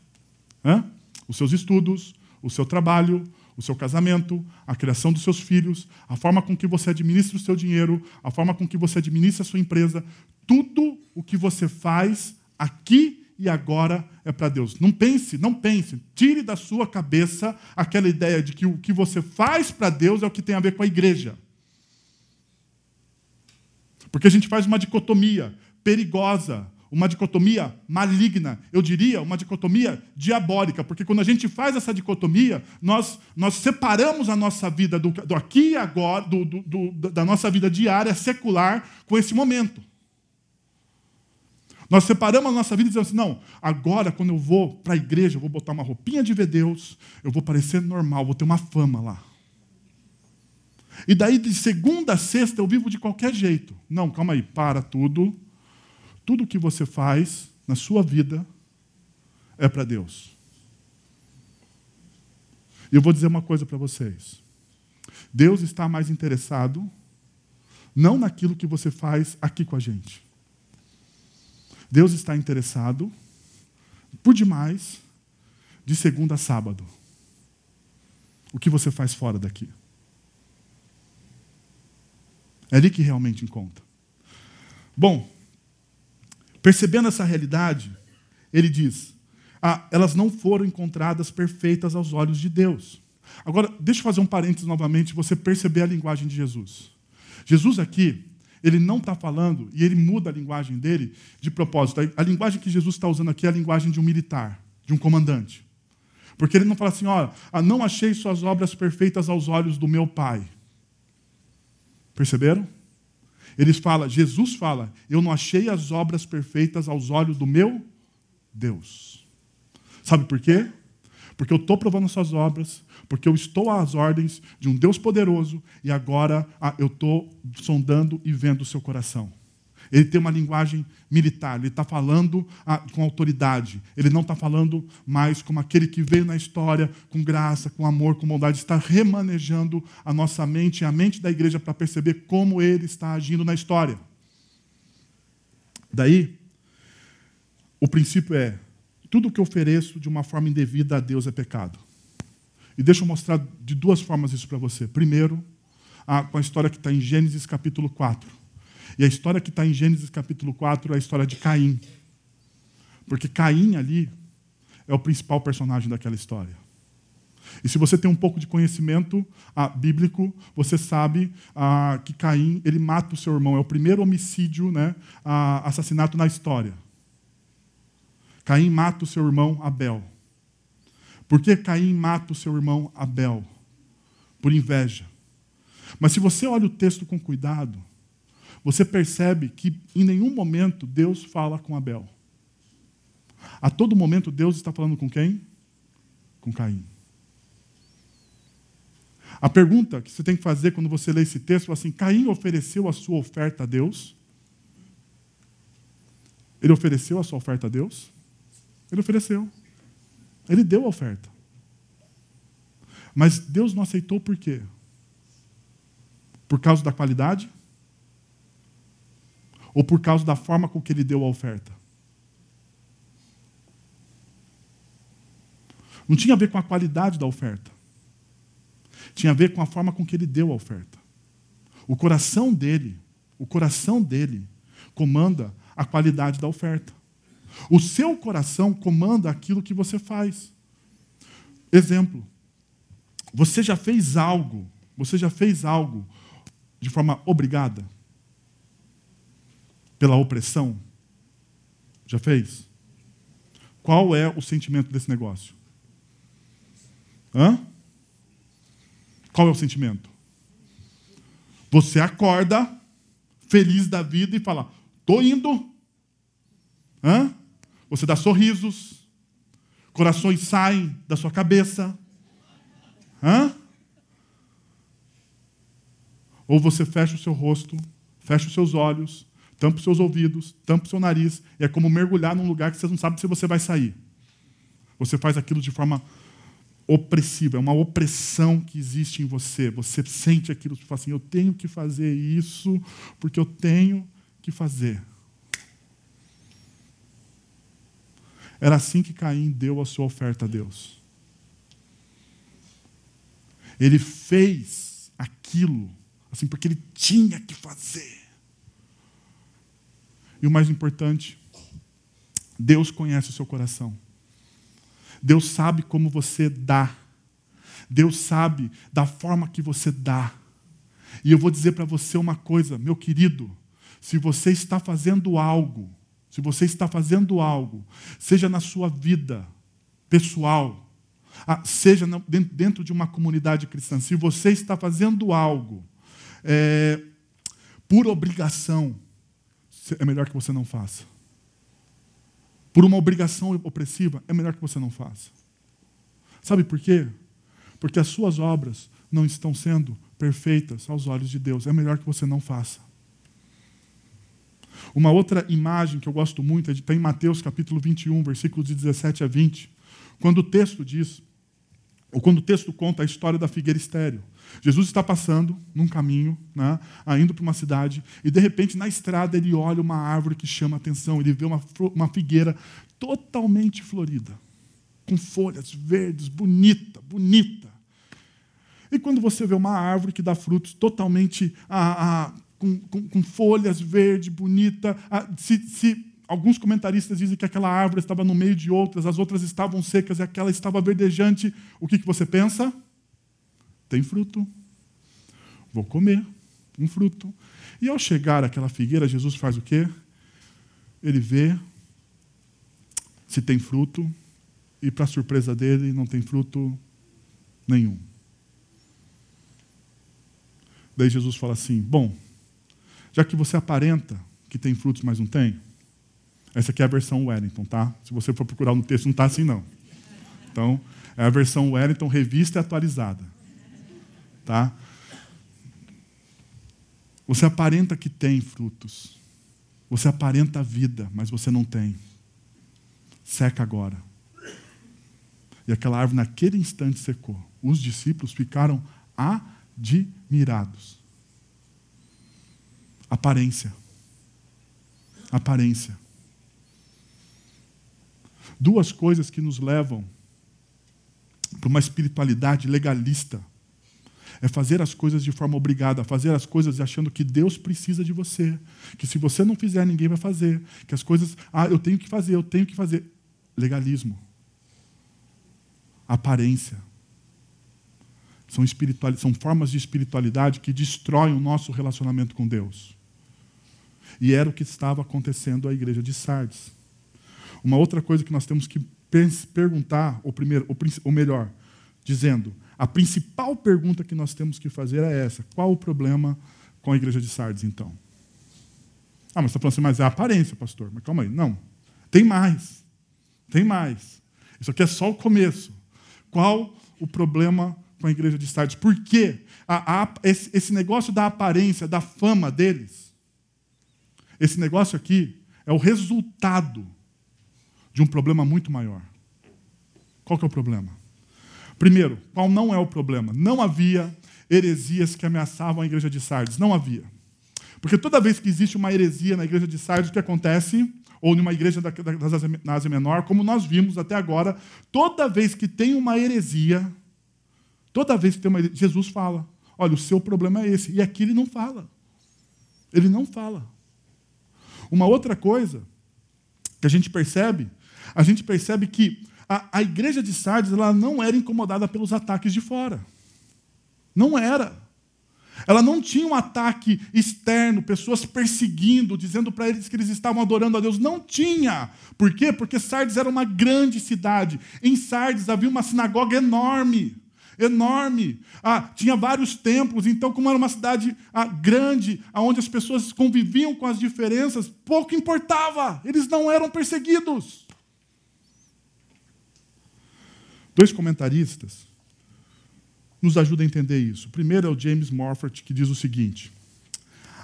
S1: Hã? Os seus estudos, o seu trabalho, o seu casamento, a criação dos seus filhos, a forma com que você administra o seu dinheiro, a forma com que você administra a sua empresa, tudo o que você faz aqui e agora é para Deus. Não pense, não pense, tire da sua cabeça aquela ideia de que o que você faz para Deus é o que tem a ver com a igreja. Porque a gente faz uma dicotomia perigosa uma dicotomia maligna, eu diria uma dicotomia diabólica, porque quando a gente faz essa dicotomia, nós, nós separamos a nossa vida do, do aqui e agora, do, do, do, da nossa vida diária, secular, com esse momento. Nós separamos a nossa vida dizendo assim: não, agora quando eu vou para a igreja, eu vou botar uma roupinha de ver Deus, eu vou parecer normal, vou ter uma fama lá. E daí de segunda a sexta eu vivo de qualquer jeito. Não, calma aí, para tudo tudo que você faz na sua vida é para Deus. E eu vou dizer uma coisa para vocês. Deus está mais interessado não naquilo que você faz aqui com a gente. Deus está interessado, por demais, de segunda a sábado. O que você faz fora daqui. É ali que realmente conta. Bom, Percebendo essa realidade, ele diz: ah, elas não foram encontradas perfeitas aos olhos de Deus. Agora, deixa eu fazer um parênteses novamente, você perceber a linguagem de Jesus. Jesus aqui, ele não está falando, e ele muda a linguagem dele de propósito. A linguagem que Jesus está usando aqui é a linguagem de um militar, de um comandante. Porque ele não fala assim, ó, ah, não achei suas obras perfeitas aos olhos do meu pai. Perceberam? Eles falam, Jesus fala, eu não achei as obras perfeitas aos olhos do meu Deus. Sabe por quê? Porque eu estou provando suas obras, porque eu estou às ordens de um Deus poderoso e agora ah, eu estou sondando e vendo o seu coração. Ele tem uma linguagem militar, ele está falando ah, com autoridade. Ele não está falando mais como aquele que veio na história com graça, com amor, com bondade. Está remanejando a nossa mente e a mente da igreja para perceber como ele está agindo na história. Daí, o princípio é: tudo que ofereço de uma forma indevida a Deus é pecado. E deixa eu mostrar de duas formas isso para você. Primeiro, ah, com a história que está em Gênesis capítulo 4. E a história que está em Gênesis capítulo 4 é a história de Caim. Porque Caim ali é o principal personagem daquela história. E se você tem um pouco de conhecimento ah, bíblico, você sabe ah, que Caim ele mata o seu irmão. É o primeiro homicídio, né, ah, assassinato na história. Caim mata o seu irmão Abel. Por que Caim mata o seu irmão Abel? Por inveja. Mas se você olha o texto com cuidado, você percebe que em nenhum momento Deus fala com Abel. A todo momento Deus está falando com quem? com Caim. A pergunta que você tem que fazer quando você lê esse texto é assim: Caim ofereceu a sua oferta a Deus? Ele ofereceu a sua oferta a Deus? Ele ofereceu. Ele deu a oferta. Mas Deus não aceitou por quê? Por causa da qualidade? Ou por causa da forma com que ele deu a oferta? Não tinha a ver com a qualidade da oferta. Tinha a ver com a forma com que ele deu a oferta. O coração dele, o coração dele comanda a qualidade da oferta. O seu coração comanda aquilo que você faz. Exemplo. Você já fez algo, você já fez algo de forma obrigada? Pela opressão? Já fez? Qual é o sentimento desse negócio? Hã? Qual é o sentimento? Você acorda feliz da vida e fala: "Tô indo". Hã? Você dá sorrisos, corações saem da sua cabeça. Hã? Ou você fecha o seu rosto, fecha os seus olhos, tampa os seus ouvidos, tampa o seu nariz, é como mergulhar num lugar que você não sabe se você vai sair. Você faz aquilo de forma opressiva, é uma opressão que existe em você. Você sente aquilo, você fala assim: eu tenho que fazer isso porque eu tenho que fazer. Era assim que Caim deu a sua oferta a Deus. Ele fez aquilo, assim, porque ele tinha que fazer. E o mais importante, Deus conhece o seu coração. Deus sabe como você dá. Deus sabe da forma que você dá. E eu vou dizer para você uma coisa, meu querido, se você está fazendo algo, se você está fazendo algo, seja na sua vida pessoal, ah, seja dentro de uma comunidade cristã, se você está fazendo algo é, por obrigação, é melhor que você não faça por uma obrigação opressiva, é melhor que você não faça. Sabe por quê? Porque as suas obras não estão sendo perfeitas aos olhos de Deus. É melhor que você não faça. Uma outra imagem que eu gosto muito é de, está em Mateus capítulo 21, versículos de 17 a 20, quando o texto diz, ou quando o texto conta a história da figueira estéreo. Jesus está passando num caminho, né, indo para uma cidade, e de repente na estrada ele olha uma árvore que chama a atenção, ele vê uma, uma figueira totalmente florida, com folhas verdes, bonita, bonita. E quando você vê uma árvore que dá frutos totalmente ah, ah, com, com, com, folhas verdes, bonita, ah, se, se alguns comentaristas dizem que aquela árvore estava no meio de outras, as outras estavam secas e aquela estava verdejante, o que, que você pensa? Tem fruto. Vou comer um fruto. E ao chegar àquela figueira, Jesus faz o quê? Ele vê se tem fruto, e, para surpresa dele, não tem fruto nenhum. Daí Jesus fala assim: Bom, já que você aparenta que tem frutos, mas não tem, essa aqui é a versão Wellington, tá? Se você for procurar no texto, não está assim, não. Então, é a versão Wellington revista e atualizada tá? Você aparenta que tem frutos. Você aparenta vida, mas você não tem. Seca agora. E aquela árvore naquele instante secou. Os discípulos ficaram admirados. Aparência. Aparência. Duas coisas que nos levam para uma espiritualidade legalista é fazer as coisas de forma obrigada, fazer as coisas achando que Deus precisa de você, que se você não fizer, ninguém vai fazer, que as coisas, ah, eu tenho que fazer, eu tenho que fazer. Legalismo. Aparência. São, espiritual, são formas de espiritualidade que destroem o nosso relacionamento com Deus. E era o que estava acontecendo à igreja de Sardes. Uma outra coisa que nós temos que perguntar, ou primeiro, ou melhor, dizendo: a principal pergunta que nós temos que fazer é essa: qual o problema com a igreja de Sardes, então? Ah, mas está falando assim, mas é a aparência, pastor. Mas calma aí. Não. Tem mais. Tem mais. Isso aqui é só o começo. Qual o problema com a igreja de Sardes? Por quê? A, a, esse, esse negócio da aparência, da fama deles, esse negócio aqui é o resultado de um problema muito maior. Qual que é o problema? Primeiro, qual não é o problema? Não havia heresias que ameaçavam a igreja de Sardes. Não havia. Porque toda vez que existe uma heresia na igreja de Sardes, o que acontece? Ou numa igreja da, da, Ásia Menor, como nós vimos até agora, toda vez que tem uma heresia, toda vez que tem uma heresia, Jesus fala: olha, o seu problema é esse. E aqui ele não fala. Ele não fala. Uma outra coisa que a gente percebe, a gente percebe que a, a igreja de Sardes ela não era incomodada pelos ataques de fora. Não era. Ela não tinha um ataque externo, pessoas perseguindo, dizendo para eles que eles estavam adorando a Deus. Não tinha. Por quê? Porque Sardes era uma grande cidade. Em Sardes havia uma sinagoga enorme. Enorme. Ah, tinha vários templos. Então, como era uma cidade ah, grande, onde as pessoas conviviam com as diferenças, pouco importava. Eles não eram perseguidos. Dois comentaristas nos ajudam a entender isso. O primeiro é o James Morford, que diz o seguinte: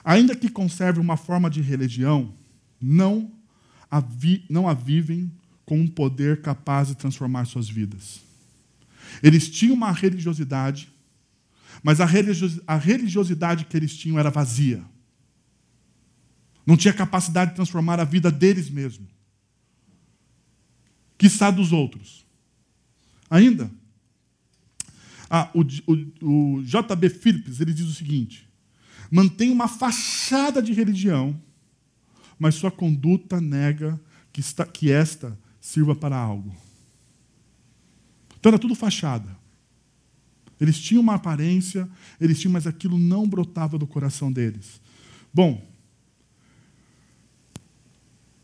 S1: Ainda que conserve uma forma de religião, não a, vi, não a vivem com um poder capaz de transformar suas vidas. Eles tinham uma religiosidade, mas a, a religiosidade que eles tinham era vazia. Não tinha capacidade de transformar a vida deles mesmos. Quiçá dos outros. Ainda, ah, o, o, o J.B. Phillips ele diz o seguinte: mantém uma fachada de religião, mas sua conduta nega que, está, que esta sirva para algo. Então era tudo fachada. Eles tinham uma aparência, eles tinham, mas aquilo não brotava do coração deles. Bom,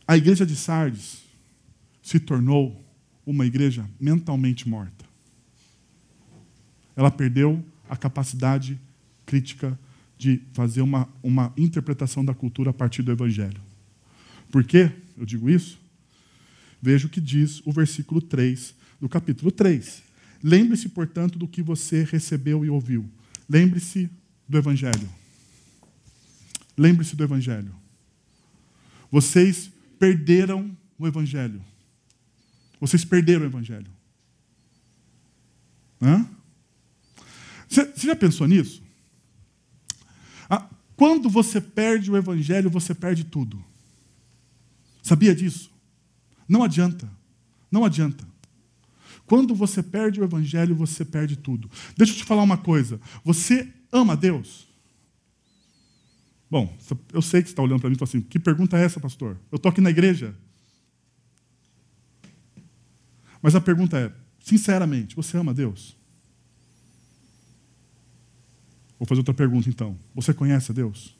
S1: a igreja de Sardes se tornou uma igreja mentalmente morta. Ela perdeu a capacidade crítica de fazer uma, uma interpretação da cultura a partir do Evangelho. Por quê eu digo isso? Veja o que diz o versículo 3 do capítulo 3. Lembre-se, portanto, do que você recebeu e ouviu. Lembre-se do Evangelho. Lembre-se do Evangelho. Vocês perderam o Evangelho. Vocês perderam o Evangelho. Hã? Você, já pensou nisso? Ah, quando você perde o Evangelho, você perde tudo. Sabia disso? Não adianta. Não adianta. Quando você perde o Evangelho, você perde tudo. Deixa eu te falar uma coisa. Você ama Deus? Bom, eu sei que você está olhando para mim e fala assim: que pergunta é essa, pastor? Eu estou aqui na igreja. Mas a pergunta é: sinceramente, você ama Deus? Vou fazer outra pergunta então. Você conhece a Deus?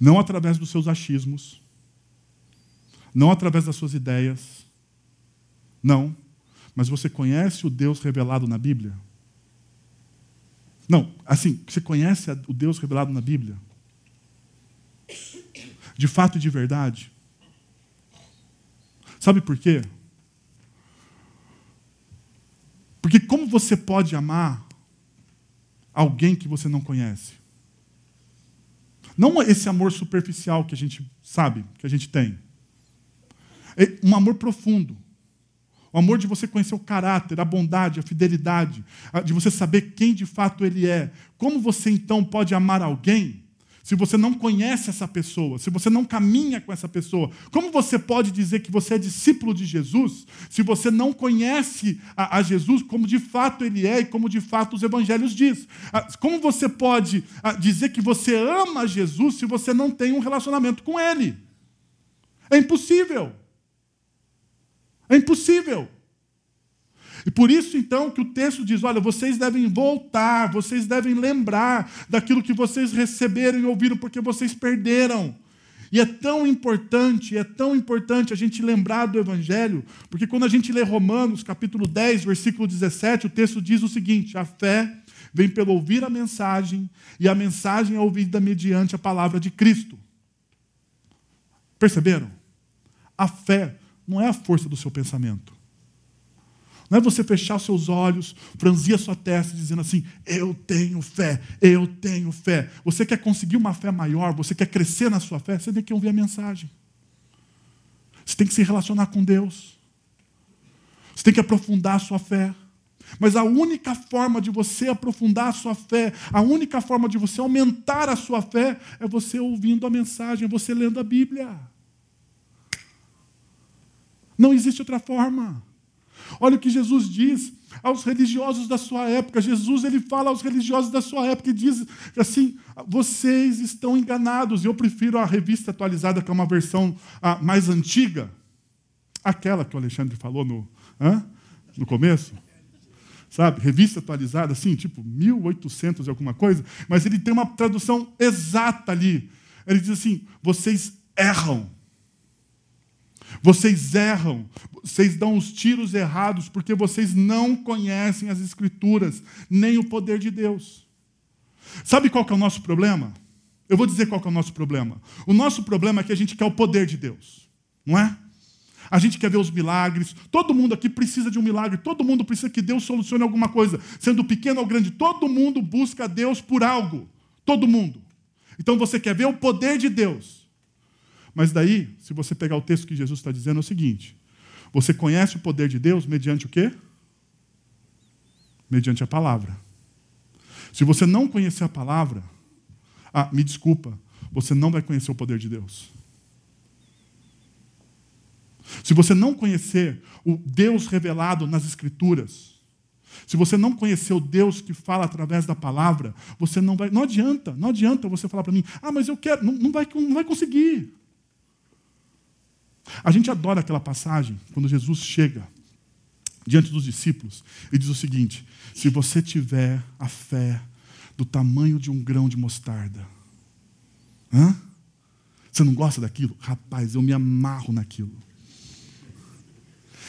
S1: Não através dos seus achismos, não através das suas ideias, não, mas você conhece o Deus revelado na Bíblia? Não, assim, você conhece o Deus revelado na Bíblia? De fato e de verdade? Sabe por quê? Porque como você pode amar alguém que você não conhece? Não esse amor superficial que a gente sabe, que a gente tem. É um amor profundo. O amor de você conhecer o caráter, a bondade, a fidelidade, de você saber quem de fato ele é. Como você então pode amar alguém se você não conhece essa pessoa, se você não caminha com essa pessoa, como você pode dizer que você é discípulo de Jesus se você não conhece a, a Jesus como de fato ele é e como de fato os evangelhos diz? Ah, como você pode ah, dizer que você ama Jesus se você não tem um relacionamento com ele? É impossível. É impossível. E por isso, então, que o texto diz: olha, vocês devem voltar, vocês devem lembrar daquilo que vocês receberam e ouviram, porque vocês perderam. E é tão importante, é tão importante a gente lembrar do Evangelho, porque quando a gente lê Romanos, capítulo 10, versículo 17, o texto diz o seguinte: a fé vem pelo ouvir a mensagem, e a mensagem é ouvida mediante a palavra de Cristo. Perceberam? A fé não é a força do seu pensamento. Não é você fechar os seus olhos, franzir a sua testa dizendo assim: Eu tenho fé, eu tenho fé. Você quer conseguir uma fé maior, você quer crescer na sua fé, você tem que ouvir a mensagem. Você tem que se relacionar com Deus. Você tem que aprofundar a sua fé. Mas a única forma de você aprofundar a sua fé, a única forma de você aumentar a sua fé, é você ouvindo a mensagem, é você lendo a Bíblia. Não existe outra forma. Olha o que Jesus diz aos religiosos da sua época. Jesus ele fala aos religiosos da sua época e diz assim: vocês estão enganados. Eu prefiro a revista atualizada, que é uma versão ah, mais antiga, aquela que o Alexandre falou no, no começo. Sabe? Revista atualizada, assim, tipo 1800 e alguma coisa, mas ele tem uma tradução exata ali. Ele diz assim: vocês erram vocês erram, vocês dão os tiros errados porque vocês não conhecem as Escrituras, nem o poder de Deus. Sabe qual que é o nosso problema? Eu vou dizer qual que é o nosso problema. O nosso problema é que a gente quer o poder de Deus, não é? A gente quer ver os milagres. Todo mundo aqui precisa de um milagre. Todo mundo precisa que Deus solucione alguma coisa, sendo pequeno ou grande. Todo mundo busca Deus por algo. Todo mundo. Então você quer ver o poder de Deus. Mas daí, se você pegar o texto que Jesus está dizendo, é o seguinte: você conhece o poder de Deus mediante o quê? Mediante a palavra. Se você não conhecer a palavra, ah, me desculpa, você não vai conhecer o poder de Deus. Se você não conhecer o Deus revelado nas Escrituras, se você não conhecer o Deus que fala através da palavra, você não vai. Não adianta, não adianta você falar para mim, ah, mas eu quero. Não, não, vai, não vai conseguir. A gente adora aquela passagem quando Jesus chega diante dos discípulos e diz o seguinte: se você tiver a fé do tamanho de um grão de mostarda, hã? Você não gosta daquilo? Rapaz, eu me amarro naquilo.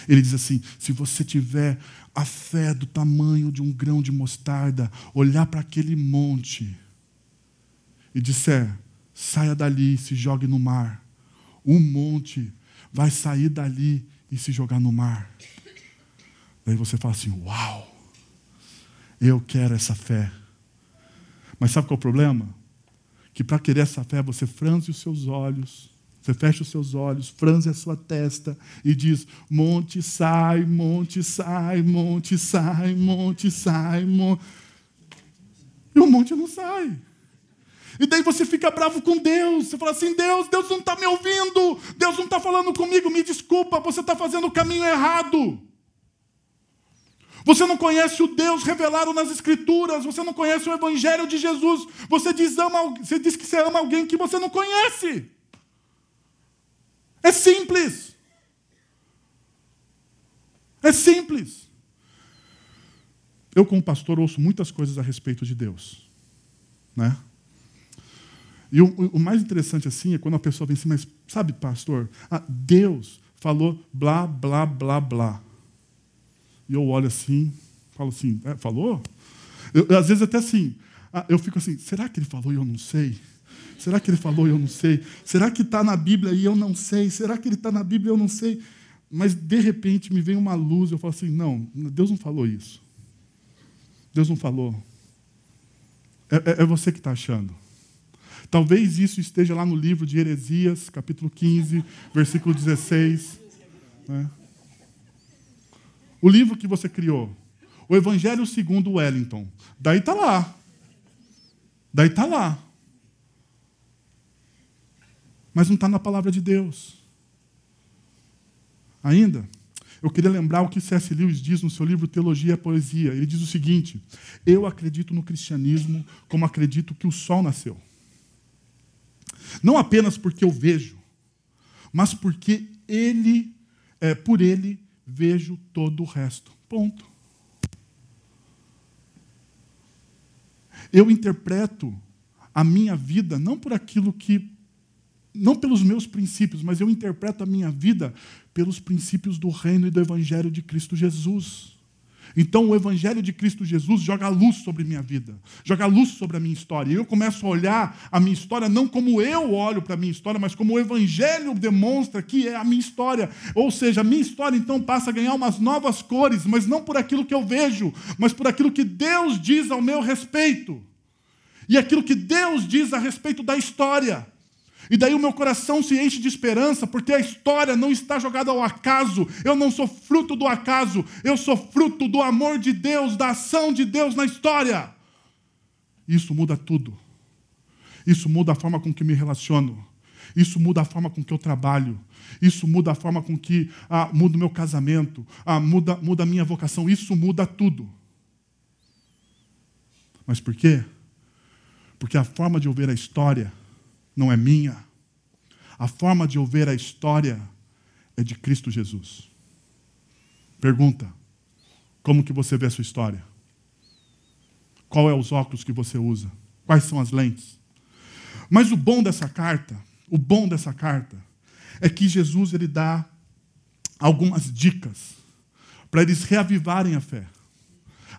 S1: Ele diz assim: se você tiver a fé do tamanho de um grão de mostarda, olhar para aquele monte e disser: saia dali e se jogue no mar. O monte vai sair dali e se jogar no mar. Daí você fala assim: Uau, eu quero essa fé. Mas sabe qual é o problema? Que para querer essa fé você franze os seus olhos, você fecha os seus olhos, franze a sua testa e diz: Monte sai, monte sai, monte sai, monte sai, monte. E o monte não sai. E daí você fica bravo com Deus. Você fala assim: Deus, Deus não está me ouvindo. Deus não está falando comigo. Me desculpa, você está fazendo o caminho errado. Você não conhece o Deus revelado nas Escrituras. Você não conhece o Evangelho de Jesus. Você diz, ama, você diz que você ama alguém que você não conhece. É simples. É simples. Eu, como pastor, ouço muitas coisas a respeito de Deus. Né? E o, o, mais interessante assim é quando a pessoa vem assim, mas sabe, pastor, ah, Deus falou blá, blá, blá, blá. E eu olho assim, falo assim, é, falou? Eu, às vezes até assim, ah, eu fico assim, será que ele falou e eu não sei? Será que ele falou e eu não sei? Será que está na Bíblia e eu não sei? Será que ele está na Bíblia e eu não sei? Mas de repente me vem uma luz, eu falo assim, não, Deus não falou isso. Deus não falou. É, é, é você que está achando. Talvez isso esteja lá no livro de Heresias, capítulo 15, versículo 16. Né? O livro que você criou. O Evangelho segundo Wellington. Daí está lá. Daí está lá. Mas não está na palavra de Deus. Ainda, eu queria lembrar o que C.S. Lewis diz no seu livro Teologia e Poesia. Ele diz o seguinte: Eu acredito no cristianismo como acredito que o sol nasceu. Não apenas porque eu vejo, mas porque ele, é, por ele, vejo todo o resto. Ponto. Eu interpreto a minha vida não por aquilo que. Não pelos meus princípios, mas eu interpreto a minha vida pelos princípios do reino e do evangelho de Cristo Jesus. Então o Evangelho de Cristo Jesus joga luz sobre minha vida, joga luz sobre a minha história. E eu começo a olhar a minha história não como eu olho para a minha história, mas como o Evangelho demonstra que é a minha história. Ou seja, a minha história então passa a ganhar umas novas cores, mas não por aquilo que eu vejo, mas por aquilo que Deus diz ao meu respeito. E aquilo que Deus diz a respeito da história. E daí o meu coração se enche de esperança, porque a história não está jogada ao acaso. Eu não sou fruto do acaso, eu sou fruto do amor de Deus, da ação de Deus na história. Isso muda tudo. Isso muda a forma com que me relaciono. Isso muda a forma com que eu trabalho. Isso muda a forma com que ah, muda o meu casamento. Ah, muda, muda a minha vocação. Isso muda tudo. Mas por quê? Porque a forma de ouvir a história não é minha. A forma de eu ver a história é de Cristo Jesus. Pergunta: como que você vê a sua história? Qual é os óculos que você usa? Quais são as lentes? Mas o bom dessa carta, o bom dessa carta é que Jesus ele dá algumas dicas para eles reavivarem a fé.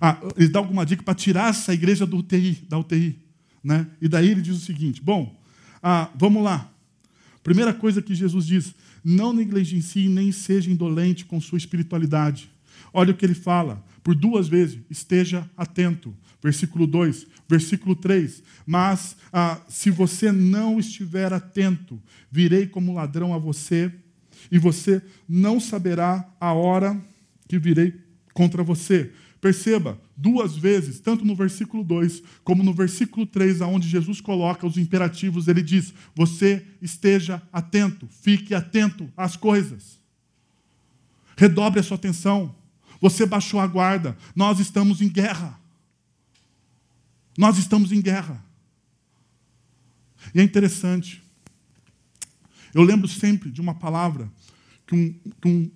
S1: Ah, ele dá alguma dica para tirar essa igreja do UTI, da UTI, né? E daí ele diz o seguinte: bom, ah, vamos lá. Primeira coisa que Jesus diz: não negligencie nem seja indolente com sua espiritualidade. Olha o que ele fala, por duas vezes: esteja atento. Versículo 2, versículo 3. Mas ah, se você não estiver atento, virei como ladrão a você, e você não saberá a hora que virei contra você. Perceba, duas vezes, tanto no versículo 2 como no versículo 3, aonde Jesus coloca os imperativos, ele diz: Você esteja atento, fique atento às coisas. Redobre a sua atenção. Você baixou a guarda. Nós estamos em guerra. Nós estamos em guerra. E é interessante. Eu lembro sempre de uma palavra que um, que um,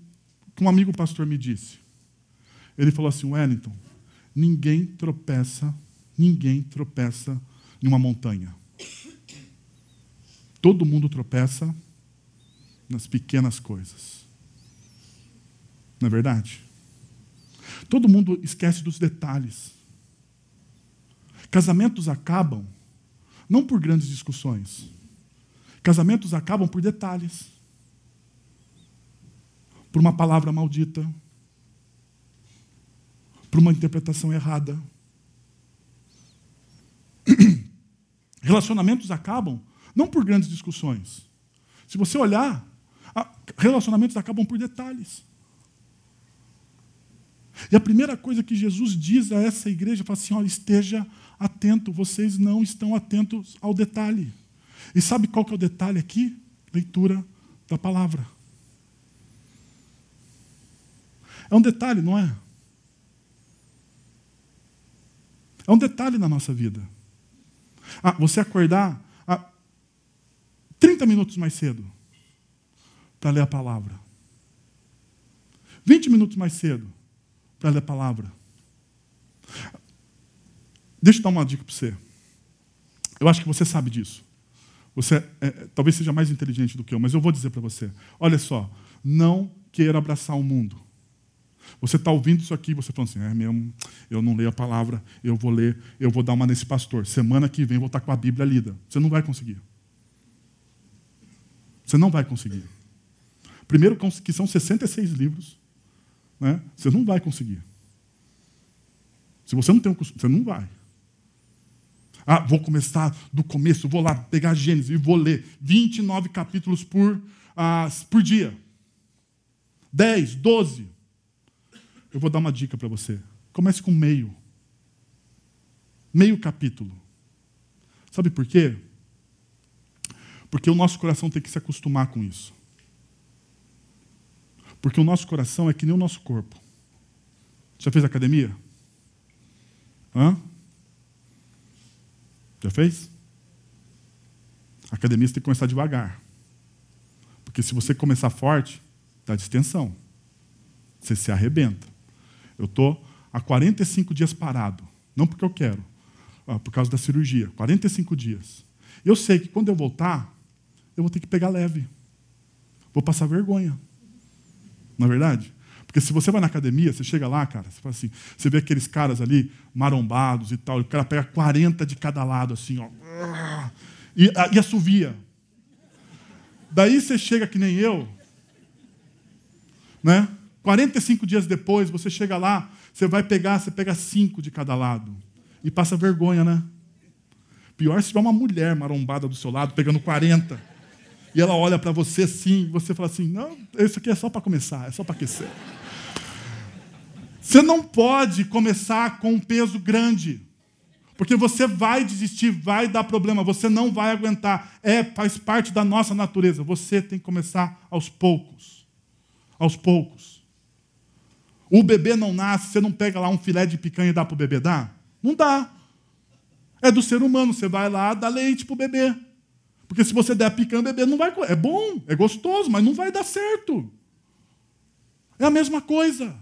S1: que um amigo pastor me disse. Ele falou assim: Wellington, ninguém tropeça, ninguém tropeça em uma montanha. Todo mundo tropeça nas pequenas coisas. Não é verdade? Todo mundo esquece dos detalhes. Casamentos acabam não por grandes discussões. Casamentos acabam por detalhes. Por uma palavra maldita, por uma interpretação errada. Relacionamentos acabam não por grandes discussões. Se você olhar, relacionamentos acabam por detalhes. E a primeira coisa que Jesus diz a essa igreja, fala assim: esteja atento, vocês não estão atentos ao detalhe. E sabe qual que é o detalhe aqui? Leitura da palavra. É um detalhe, não é? É um detalhe na nossa vida. Ah, você acordar ah, 30 minutos mais cedo para ler a palavra. 20 minutos mais cedo para ler a palavra. Deixa eu dar uma dica para você. Eu acho que você sabe disso. Você é, é, talvez seja mais inteligente do que eu, mas eu vou dizer para você. Olha só, não queira abraçar o mundo. Você está ouvindo isso aqui, você falando assim, é mesmo, eu não leio a palavra, eu vou ler, eu vou dar uma nesse pastor. Semana que vem vou estar com a Bíblia lida. Você não vai conseguir. Você não vai conseguir. Primeiro que são 66 livros, né? você não vai conseguir. Se você não tem um costume, você não vai. Ah, vou começar do começo, vou lá pegar Gênesis e vou ler 29 capítulos por, ah, por dia. 10, 12. Eu vou dar uma dica para você. Comece com meio. Meio capítulo. Sabe por quê? Porque o nosso coração tem que se acostumar com isso. Porque o nosso coração é que nem o nosso corpo. Já fez academia? Hã? Já fez? A academia você tem que começar devagar. Porque se você começar forte, dá distensão. Você se arrebenta. Eu estou há 45 dias parado. Não porque eu quero, ah, por causa da cirurgia. 45 dias. Eu sei que quando eu voltar, eu vou ter que pegar leve. Vou passar vergonha. Não é verdade? Porque se você vai na academia, você chega lá, cara, você fala assim, você vê aqueles caras ali marombados e tal, e o cara pega 40 de cada lado, assim, ó. E, e assovia. Daí você chega que nem eu, né? 45 dias depois, você chega lá, você vai pegar, você pega cinco de cada lado. E passa vergonha, né? Pior se tiver uma mulher marombada do seu lado, pegando 40. E ela olha para você assim, e você fala assim: não, isso aqui é só para começar, é só para aquecer. Você não pode começar com um peso grande. Porque você vai desistir, vai dar problema, você não vai aguentar. É, faz parte da nossa natureza. Você tem que começar aos poucos. Aos poucos. O bebê não nasce, você não pega lá um filé de picanha e dá para o bebê dar? Não dá. É do ser humano, você vai lá, dá leite para o bebê. Porque se você der picanha, o bebê não vai. É bom, é gostoso, mas não vai dar certo. É a mesma coisa.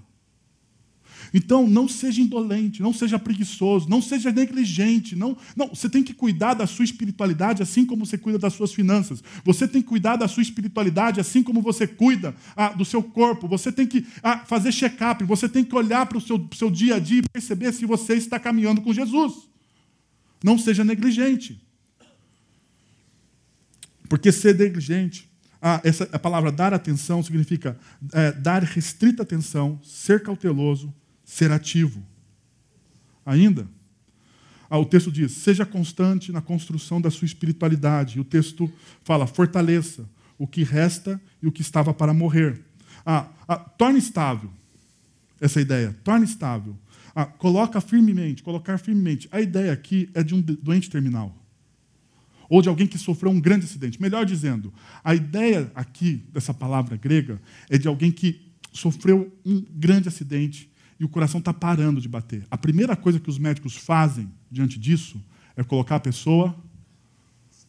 S1: Então, não seja indolente, não seja preguiçoso, não seja negligente. Não, não, você tem que cuidar da sua espiritualidade assim como você cuida das suas finanças. Você tem que cuidar da sua espiritualidade assim como você cuida ah, do seu corpo. Você tem que ah, fazer check-up, você tem que olhar para o seu, seu dia a dia e perceber se você está caminhando com Jesus. Não seja negligente. Porque ser negligente ah, essa, a palavra dar atenção significa é, dar restrita atenção, ser cauteloso, ser ativo. Ainda, ah, o texto diz: seja constante na construção da sua espiritualidade. E o texto fala: fortaleça o que resta e o que estava para morrer. Ah, ah, torne estável essa ideia, torne estável. Ah, coloca firmemente, colocar firmemente. A ideia aqui é de um doente terminal. Ou de alguém que sofreu um grande acidente. Melhor dizendo, a ideia aqui dessa palavra grega é de alguém que sofreu um grande acidente e o coração está parando de bater. A primeira coisa que os médicos fazem diante disso é colocar a pessoa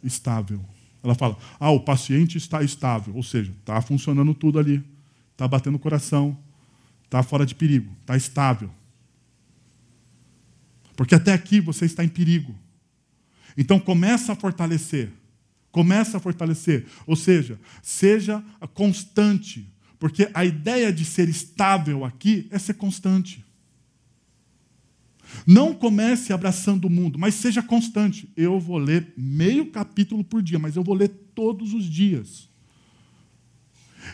S1: estável. Ela fala: ah, o paciente está estável, ou seja, está funcionando tudo ali, está batendo o coração, está fora de perigo, está estável. Porque até aqui você está em perigo. Então começa a fortalecer. Começa a fortalecer. Ou seja, seja constante porque a ideia de ser estável aqui é ser constante. Não comece abraçando o mundo, mas seja constante. Eu vou ler meio capítulo por dia, mas eu vou ler todos os dias.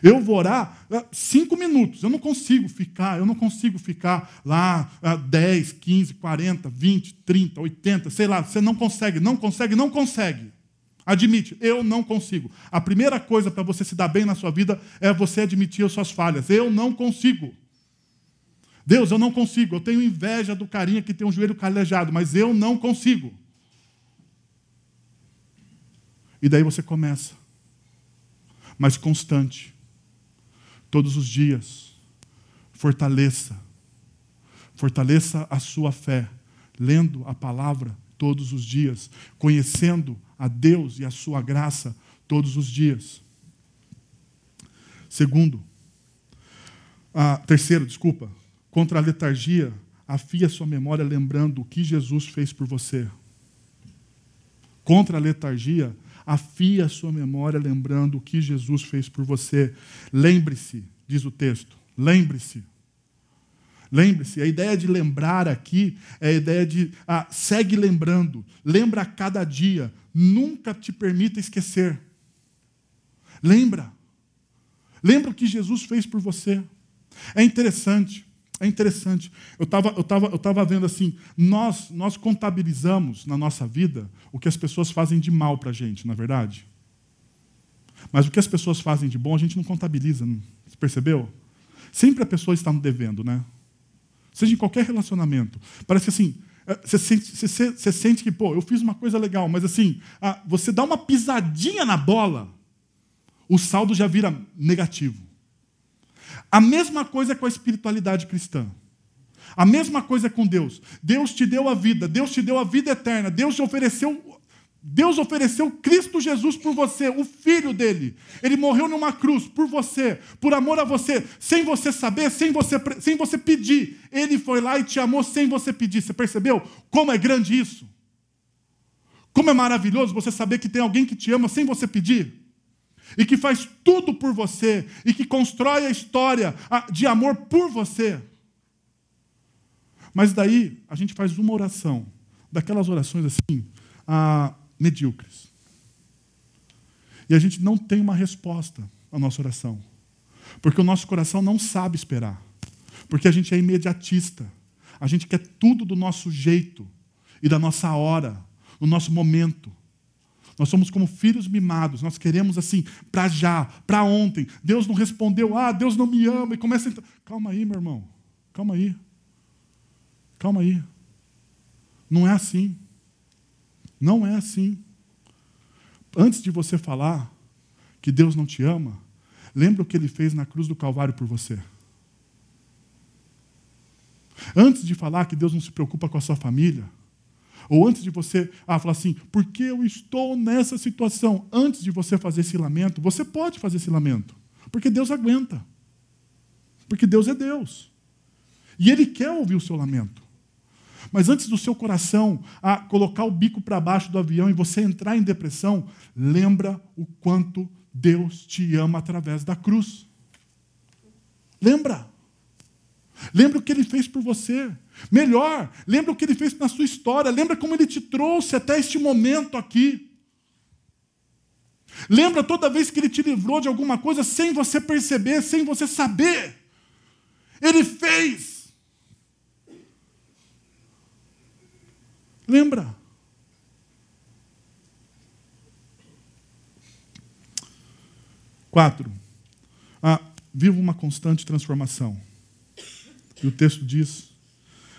S1: Eu vou orar ah, cinco minutos. Eu não consigo ficar, eu não consigo ficar lá 10, 15, 40, 20, 30, 80, sei lá. Você não consegue, não consegue, não consegue. Admite, eu não consigo. A primeira coisa para você se dar bem na sua vida é você admitir as suas falhas. Eu não consigo. Deus, eu não consigo. Eu tenho inveja do carinha que tem um joelho calejado, mas eu não consigo. E daí você começa. Mas constante. Todos os dias. Fortaleça. Fortaleça a sua fé, lendo a palavra todos os dias, conhecendo a Deus e a sua graça todos os dias. Segundo, a, terceiro, desculpa, contra a letargia, afia sua memória lembrando o que Jesus fez por você. Contra a letargia, afia sua memória lembrando o que Jesus fez por você. Lembre-se, diz o texto, lembre-se Lembre-se, a ideia de lembrar aqui é a ideia de ah, segue lembrando, lembra a cada dia, nunca te permita esquecer. Lembra. Lembra o que Jesus fez por você. É interessante, é interessante. Eu estava eu tava, eu tava vendo assim, nós, nós contabilizamos na nossa vida o que as pessoas fazem de mal para a gente, na é verdade? Mas o que as pessoas fazem de bom a gente não contabiliza, não? você percebeu? Sempre a pessoa está no devendo, né? seja em qualquer relacionamento. Parece que assim, você sente, você, você sente que, pô, eu fiz uma coisa legal, mas assim, ah, você dá uma pisadinha na bola, o saldo já vira negativo. A mesma coisa com a espiritualidade cristã. A mesma coisa com Deus. Deus te deu a vida, Deus te deu a vida eterna, Deus te ofereceu Deus ofereceu Cristo Jesus por você, o filho dele. Ele morreu numa cruz por você, por amor a você, sem você saber, sem você, sem você pedir. Ele foi lá e te amou sem você pedir. Você percebeu como é grande isso? Como é maravilhoso você saber que tem alguém que te ama sem você pedir. e que faz tudo por você e que constrói a história de amor por você. Mas daí a gente faz uma oração, daquelas orações assim, ah, medíocres. E a gente não tem uma resposta à nossa oração. Porque o nosso coração não sabe esperar. Porque a gente é imediatista. A gente quer tudo do nosso jeito e da nossa hora, no nosso momento. Nós somos como filhos mimados, nós queremos assim, para já, para ontem. Deus não respondeu, ah, Deus não me ama, e começa a. Calma aí, meu irmão, calma aí. Calma aí. Não é assim. Não é assim. Antes de você falar que Deus não te ama, lembra o que ele fez na cruz do Calvário por você. Antes de falar que Deus não se preocupa com a sua família, ou antes de você ah, falar assim, por que eu estou nessa situação? Antes de você fazer esse lamento, você pode fazer esse lamento, porque Deus aguenta. Porque Deus é Deus. E Ele quer ouvir o seu lamento. Mas antes do seu coração a colocar o bico para baixo do avião e você entrar em depressão, lembra o quanto Deus te ama através da cruz. Lembra? Lembra o que ele fez por você. Melhor, lembra o que ele fez na sua história. Lembra como ele te trouxe até este momento aqui. Lembra toda vez que ele te livrou de alguma coisa sem você perceber, sem você saber. Ele fez. Lembra? Quatro. Ah, viva uma constante transformação. E o texto diz,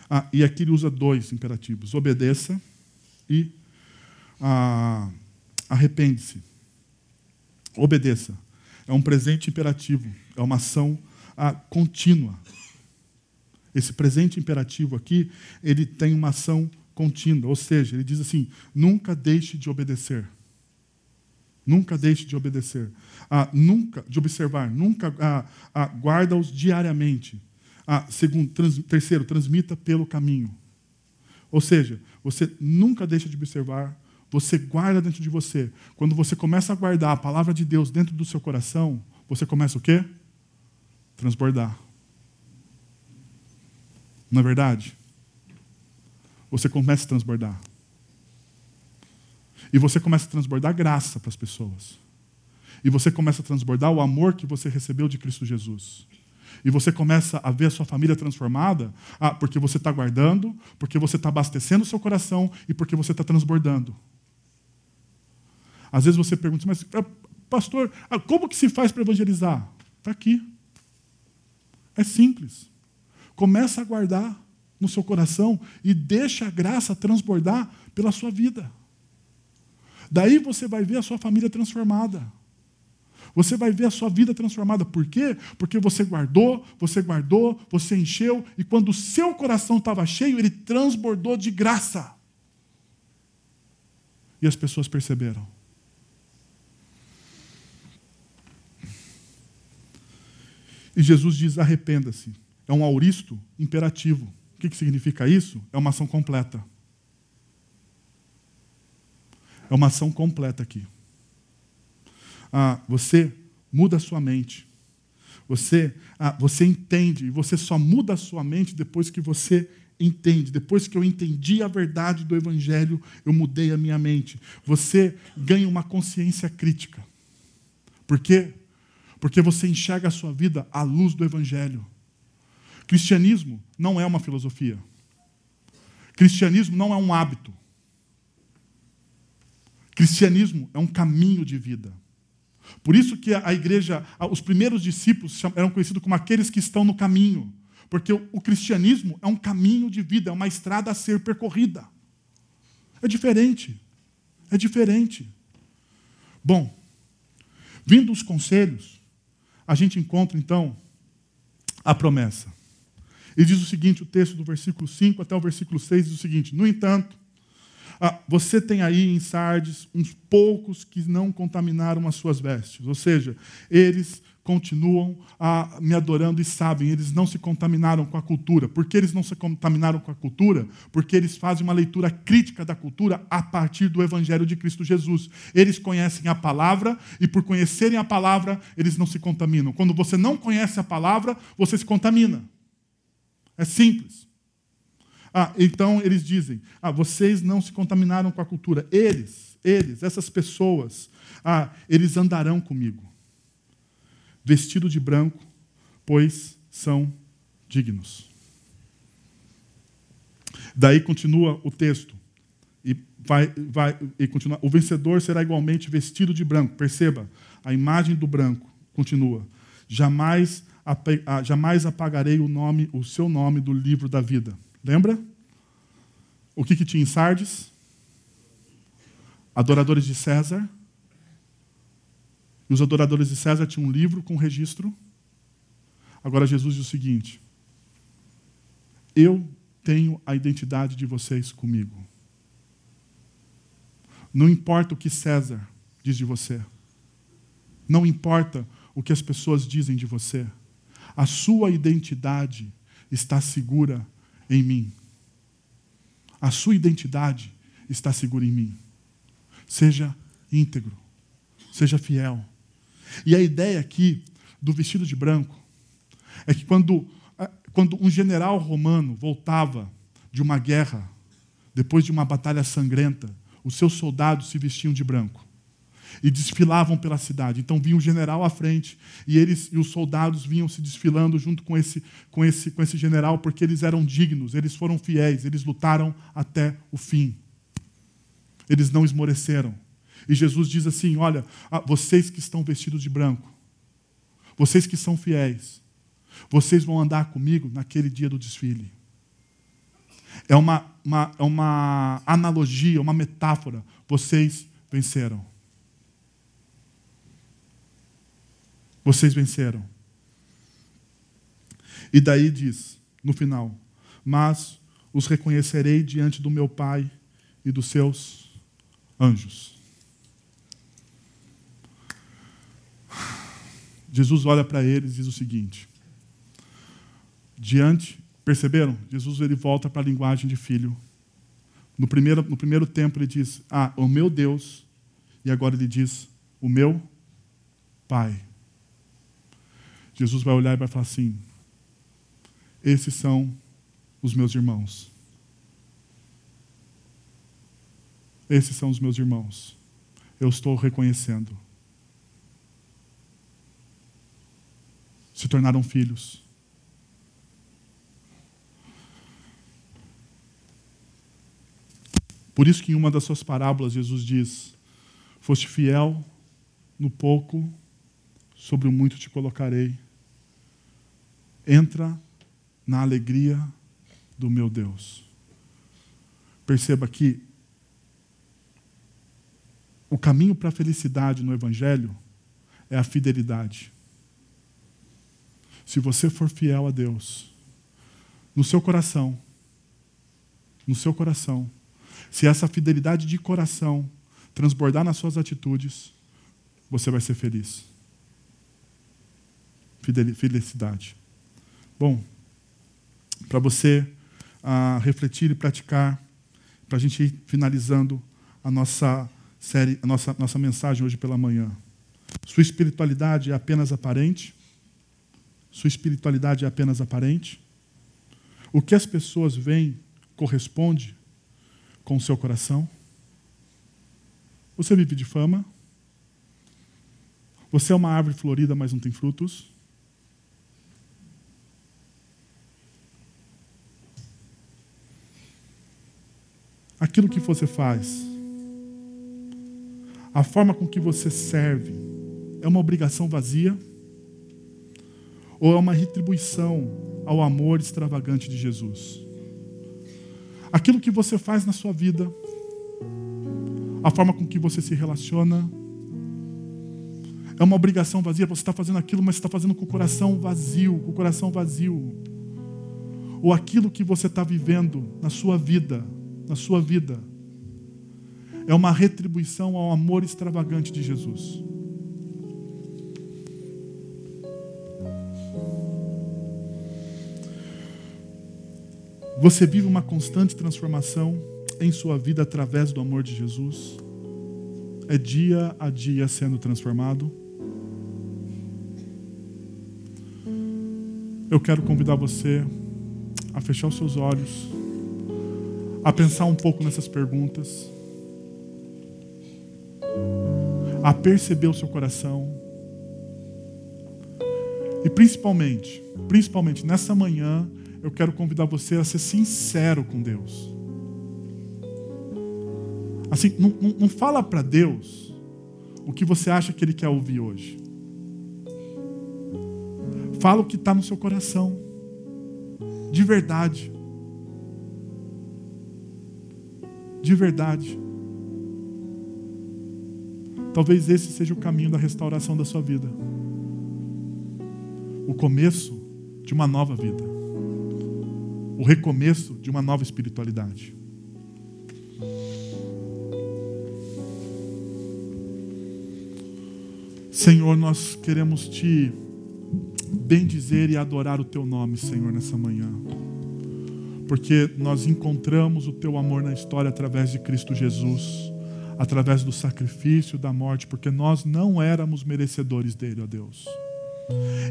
S1: ah, e aqui ele usa dois imperativos: obedeça e ah, arrepende-se. Obedeça. É um presente imperativo, é uma ação ah, contínua. Esse presente imperativo aqui, ele tem uma ação contínua, ou seja, ele diz assim: nunca deixe de obedecer. Nunca deixe de obedecer. Ah, nunca, de observar, nunca ah, ah, guarda-os diariamente. Ah, segundo, trans, terceiro, transmita pelo caminho. Ou seja, você nunca deixa de observar, você guarda dentro de você. Quando você começa a guardar a palavra de Deus dentro do seu coração, você começa o quê? Transbordar. Não é verdade? Você começa a transbordar. E você começa a transbordar graça para as pessoas. E você começa a transbordar o amor que você recebeu de Cristo Jesus. E você começa a ver a sua família transformada ah, porque você está guardando, porque você está abastecendo o seu coração e porque você está transbordando. Às vezes você pergunta, mas ah, pastor, ah, como que se faz para evangelizar? Está aqui. É simples. Começa a guardar no seu coração e deixa a graça transbordar pela sua vida. Daí você vai ver a sua família transformada. Você vai ver a sua vida transformada. Por quê? Porque você guardou, você guardou, você encheu, e quando o seu coração estava cheio, ele transbordou de graça. E as pessoas perceberam. E Jesus diz: arrependa-se. É um auristo imperativo. Que, que significa isso? É uma ação completa. É uma ação completa aqui ah, você muda a sua mente. Você, ah, você entende, e você só muda a sua mente depois que você entende. Depois que eu entendi a verdade do Evangelho, eu mudei a minha mente. Você ganha uma consciência crítica. Por quê? Porque você enxerga a sua vida à luz do Evangelho. Cristianismo não é uma filosofia. Cristianismo não é um hábito. Cristianismo é um caminho de vida. Por isso que a igreja, os primeiros discípulos eram conhecidos como aqueles que estão no caminho. Porque o cristianismo é um caminho de vida, é uma estrada a ser percorrida. É diferente. É diferente. Bom, vindo os conselhos, a gente encontra então a promessa. E diz o seguinte: o texto do versículo 5 até o versículo 6 diz o seguinte: No entanto, ah, você tem aí em Sardes uns poucos que não contaminaram as suas vestes. Ou seja, eles continuam a, me adorando e sabem, eles não se contaminaram com a cultura. Por que eles não se contaminaram com a cultura? Porque eles fazem uma leitura crítica da cultura a partir do Evangelho de Cristo Jesus. Eles conhecem a palavra e, por conhecerem a palavra, eles não se contaminam. Quando você não conhece a palavra, você se contamina. É simples. Ah, então eles dizem: ah, vocês não se contaminaram com a cultura. Eles, eles, essas pessoas, ah, eles andarão comigo vestido de branco, pois são dignos. Daí continua o texto. E vai, vai e continua. O vencedor será igualmente vestido de branco. Perceba, a imagem do branco continua. Jamais, jamais apagarei o nome, o seu nome do livro da vida. Lembra? O que, que tinha em Sardes? Adoradores de César e os adoradores de César tinham um livro com registro. Agora Jesus diz o seguinte: Eu tenho a identidade de vocês comigo. Não importa o que César diz de você. Não importa o que as pessoas dizem de você. A sua identidade está segura em mim. A sua identidade está segura em mim. Seja íntegro, seja fiel e a ideia aqui do vestido de branco é que quando, quando um general romano voltava de uma guerra, depois de uma batalha sangrenta, os seus soldados se vestiam de branco e desfilavam pela cidade. Então vinha o general à frente e eles e os soldados vinham se desfilando junto com esse com esse com esse general porque eles eram dignos, eles foram fiéis, eles lutaram até o fim. Eles não esmoreceram. E Jesus diz assim: Olha, vocês que estão vestidos de branco, vocês que são fiéis, vocês vão andar comigo naquele dia do desfile. É uma, uma, é uma analogia, uma metáfora. Vocês venceram. Vocês venceram. E daí diz, no final: Mas os reconhecerei diante do meu Pai e dos seus anjos. Jesus olha para eles e diz o seguinte: diante, perceberam? Jesus ele volta para a linguagem de filho. No primeiro, no primeiro tempo ele diz: Ah, o meu Deus, e agora ele diz: O meu Pai. Jesus vai olhar e vai falar assim: Esses são os meus irmãos. Esses são os meus irmãos. Eu estou reconhecendo. se tornaram filhos. Por isso que em uma das suas parábolas Jesus diz: Foste fiel no pouco, sobre o muito te colocarei. Entra na alegria do meu Deus. Perceba que o caminho para a felicidade no Evangelho é a fidelidade se você for fiel a Deus, no seu coração, no seu coração, se essa fidelidade de coração transbordar nas suas atitudes, você vai ser feliz. Felicidade. Bom, para você uh, refletir e praticar, para a gente ir finalizando a nossa série, a nossa, nossa mensagem hoje pela manhã. Sua espiritualidade é apenas aparente? Sua espiritualidade é apenas aparente? O que as pessoas veem corresponde com o seu coração? Você vive de fama? Você é uma árvore florida, mas não tem frutos? Aquilo que você faz, a forma com que você serve, é uma obrigação vazia? ou é uma retribuição ao amor extravagante de Jesus? Aquilo que você faz na sua vida, a forma com que você se relaciona, é uma obrigação vazia. Você está fazendo aquilo, mas está fazendo com o coração vazio, com o coração vazio. Ou aquilo que você está vivendo na sua vida, na sua vida, é uma retribuição ao amor extravagante de Jesus. Você vive uma constante transformação em sua vida através do amor de Jesus? É dia a dia sendo transformado? Eu quero convidar você a fechar os seus olhos, a pensar um pouco nessas perguntas, a perceber o seu coração. E principalmente, principalmente nessa manhã, eu quero convidar você a ser sincero com Deus. Assim, não, não, não fala para Deus o que você acha que Ele quer ouvir hoje. Fala o que está no seu coração, de verdade. De verdade. Talvez esse seja o caminho da restauração da sua vida. O começo de uma nova vida. O recomeço de uma nova espiritualidade. Senhor, nós queremos te bendizer e adorar o teu nome, Senhor, nessa manhã. Porque nós encontramos o teu amor na história através de Cristo Jesus, através do sacrifício, da morte, porque nós não éramos merecedores dele, ó Deus.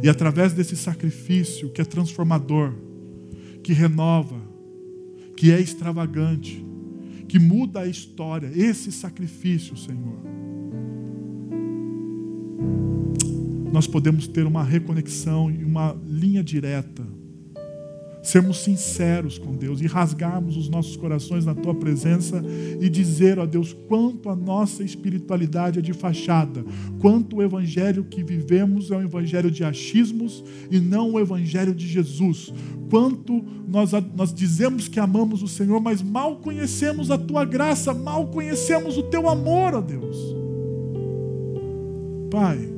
S1: E através desse sacrifício que é transformador, que renova, que é extravagante, que muda a história, esse sacrifício, Senhor nós podemos ter uma reconexão e uma linha direta. Sermos sinceros com Deus e rasgarmos os nossos corações na tua presença e dizer a Deus quanto a nossa espiritualidade é de fachada, quanto o evangelho que vivemos é um evangelho de achismos e não o evangelho de Jesus, quanto nós, nós dizemos que amamos o Senhor, mas mal conhecemos a tua graça, mal conhecemos o teu amor, ó Deus. Pai,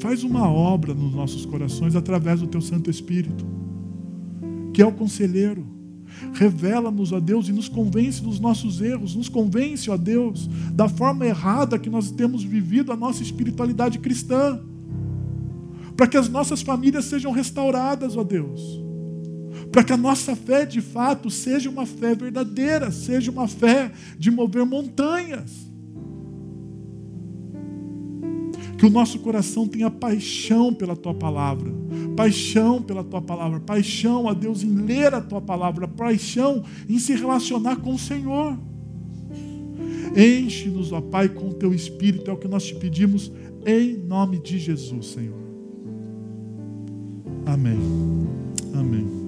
S1: Faz uma obra nos nossos corações através do teu Santo Espírito, que é o conselheiro. Revela-nos, ó Deus, e nos convence dos nossos erros, nos convence, ó Deus, da forma errada que nós temos vivido a nossa espiritualidade cristã, para que as nossas famílias sejam restauradas, ó Deus, para que a nossa fé de fato seja uma fé verdadeira, seja uma fé de mover montanhas. O nosso coração tenha paixão pela tua palavra, paixão pela tua palavra, paixão a Deus em ler a tua palavra, paixão em se relacionar com o Senhor. Enche-nos, ó Pai, com o teu espírito, é o que nós te pedimos, em nome de Jesus, Senhor. Amém. Amém.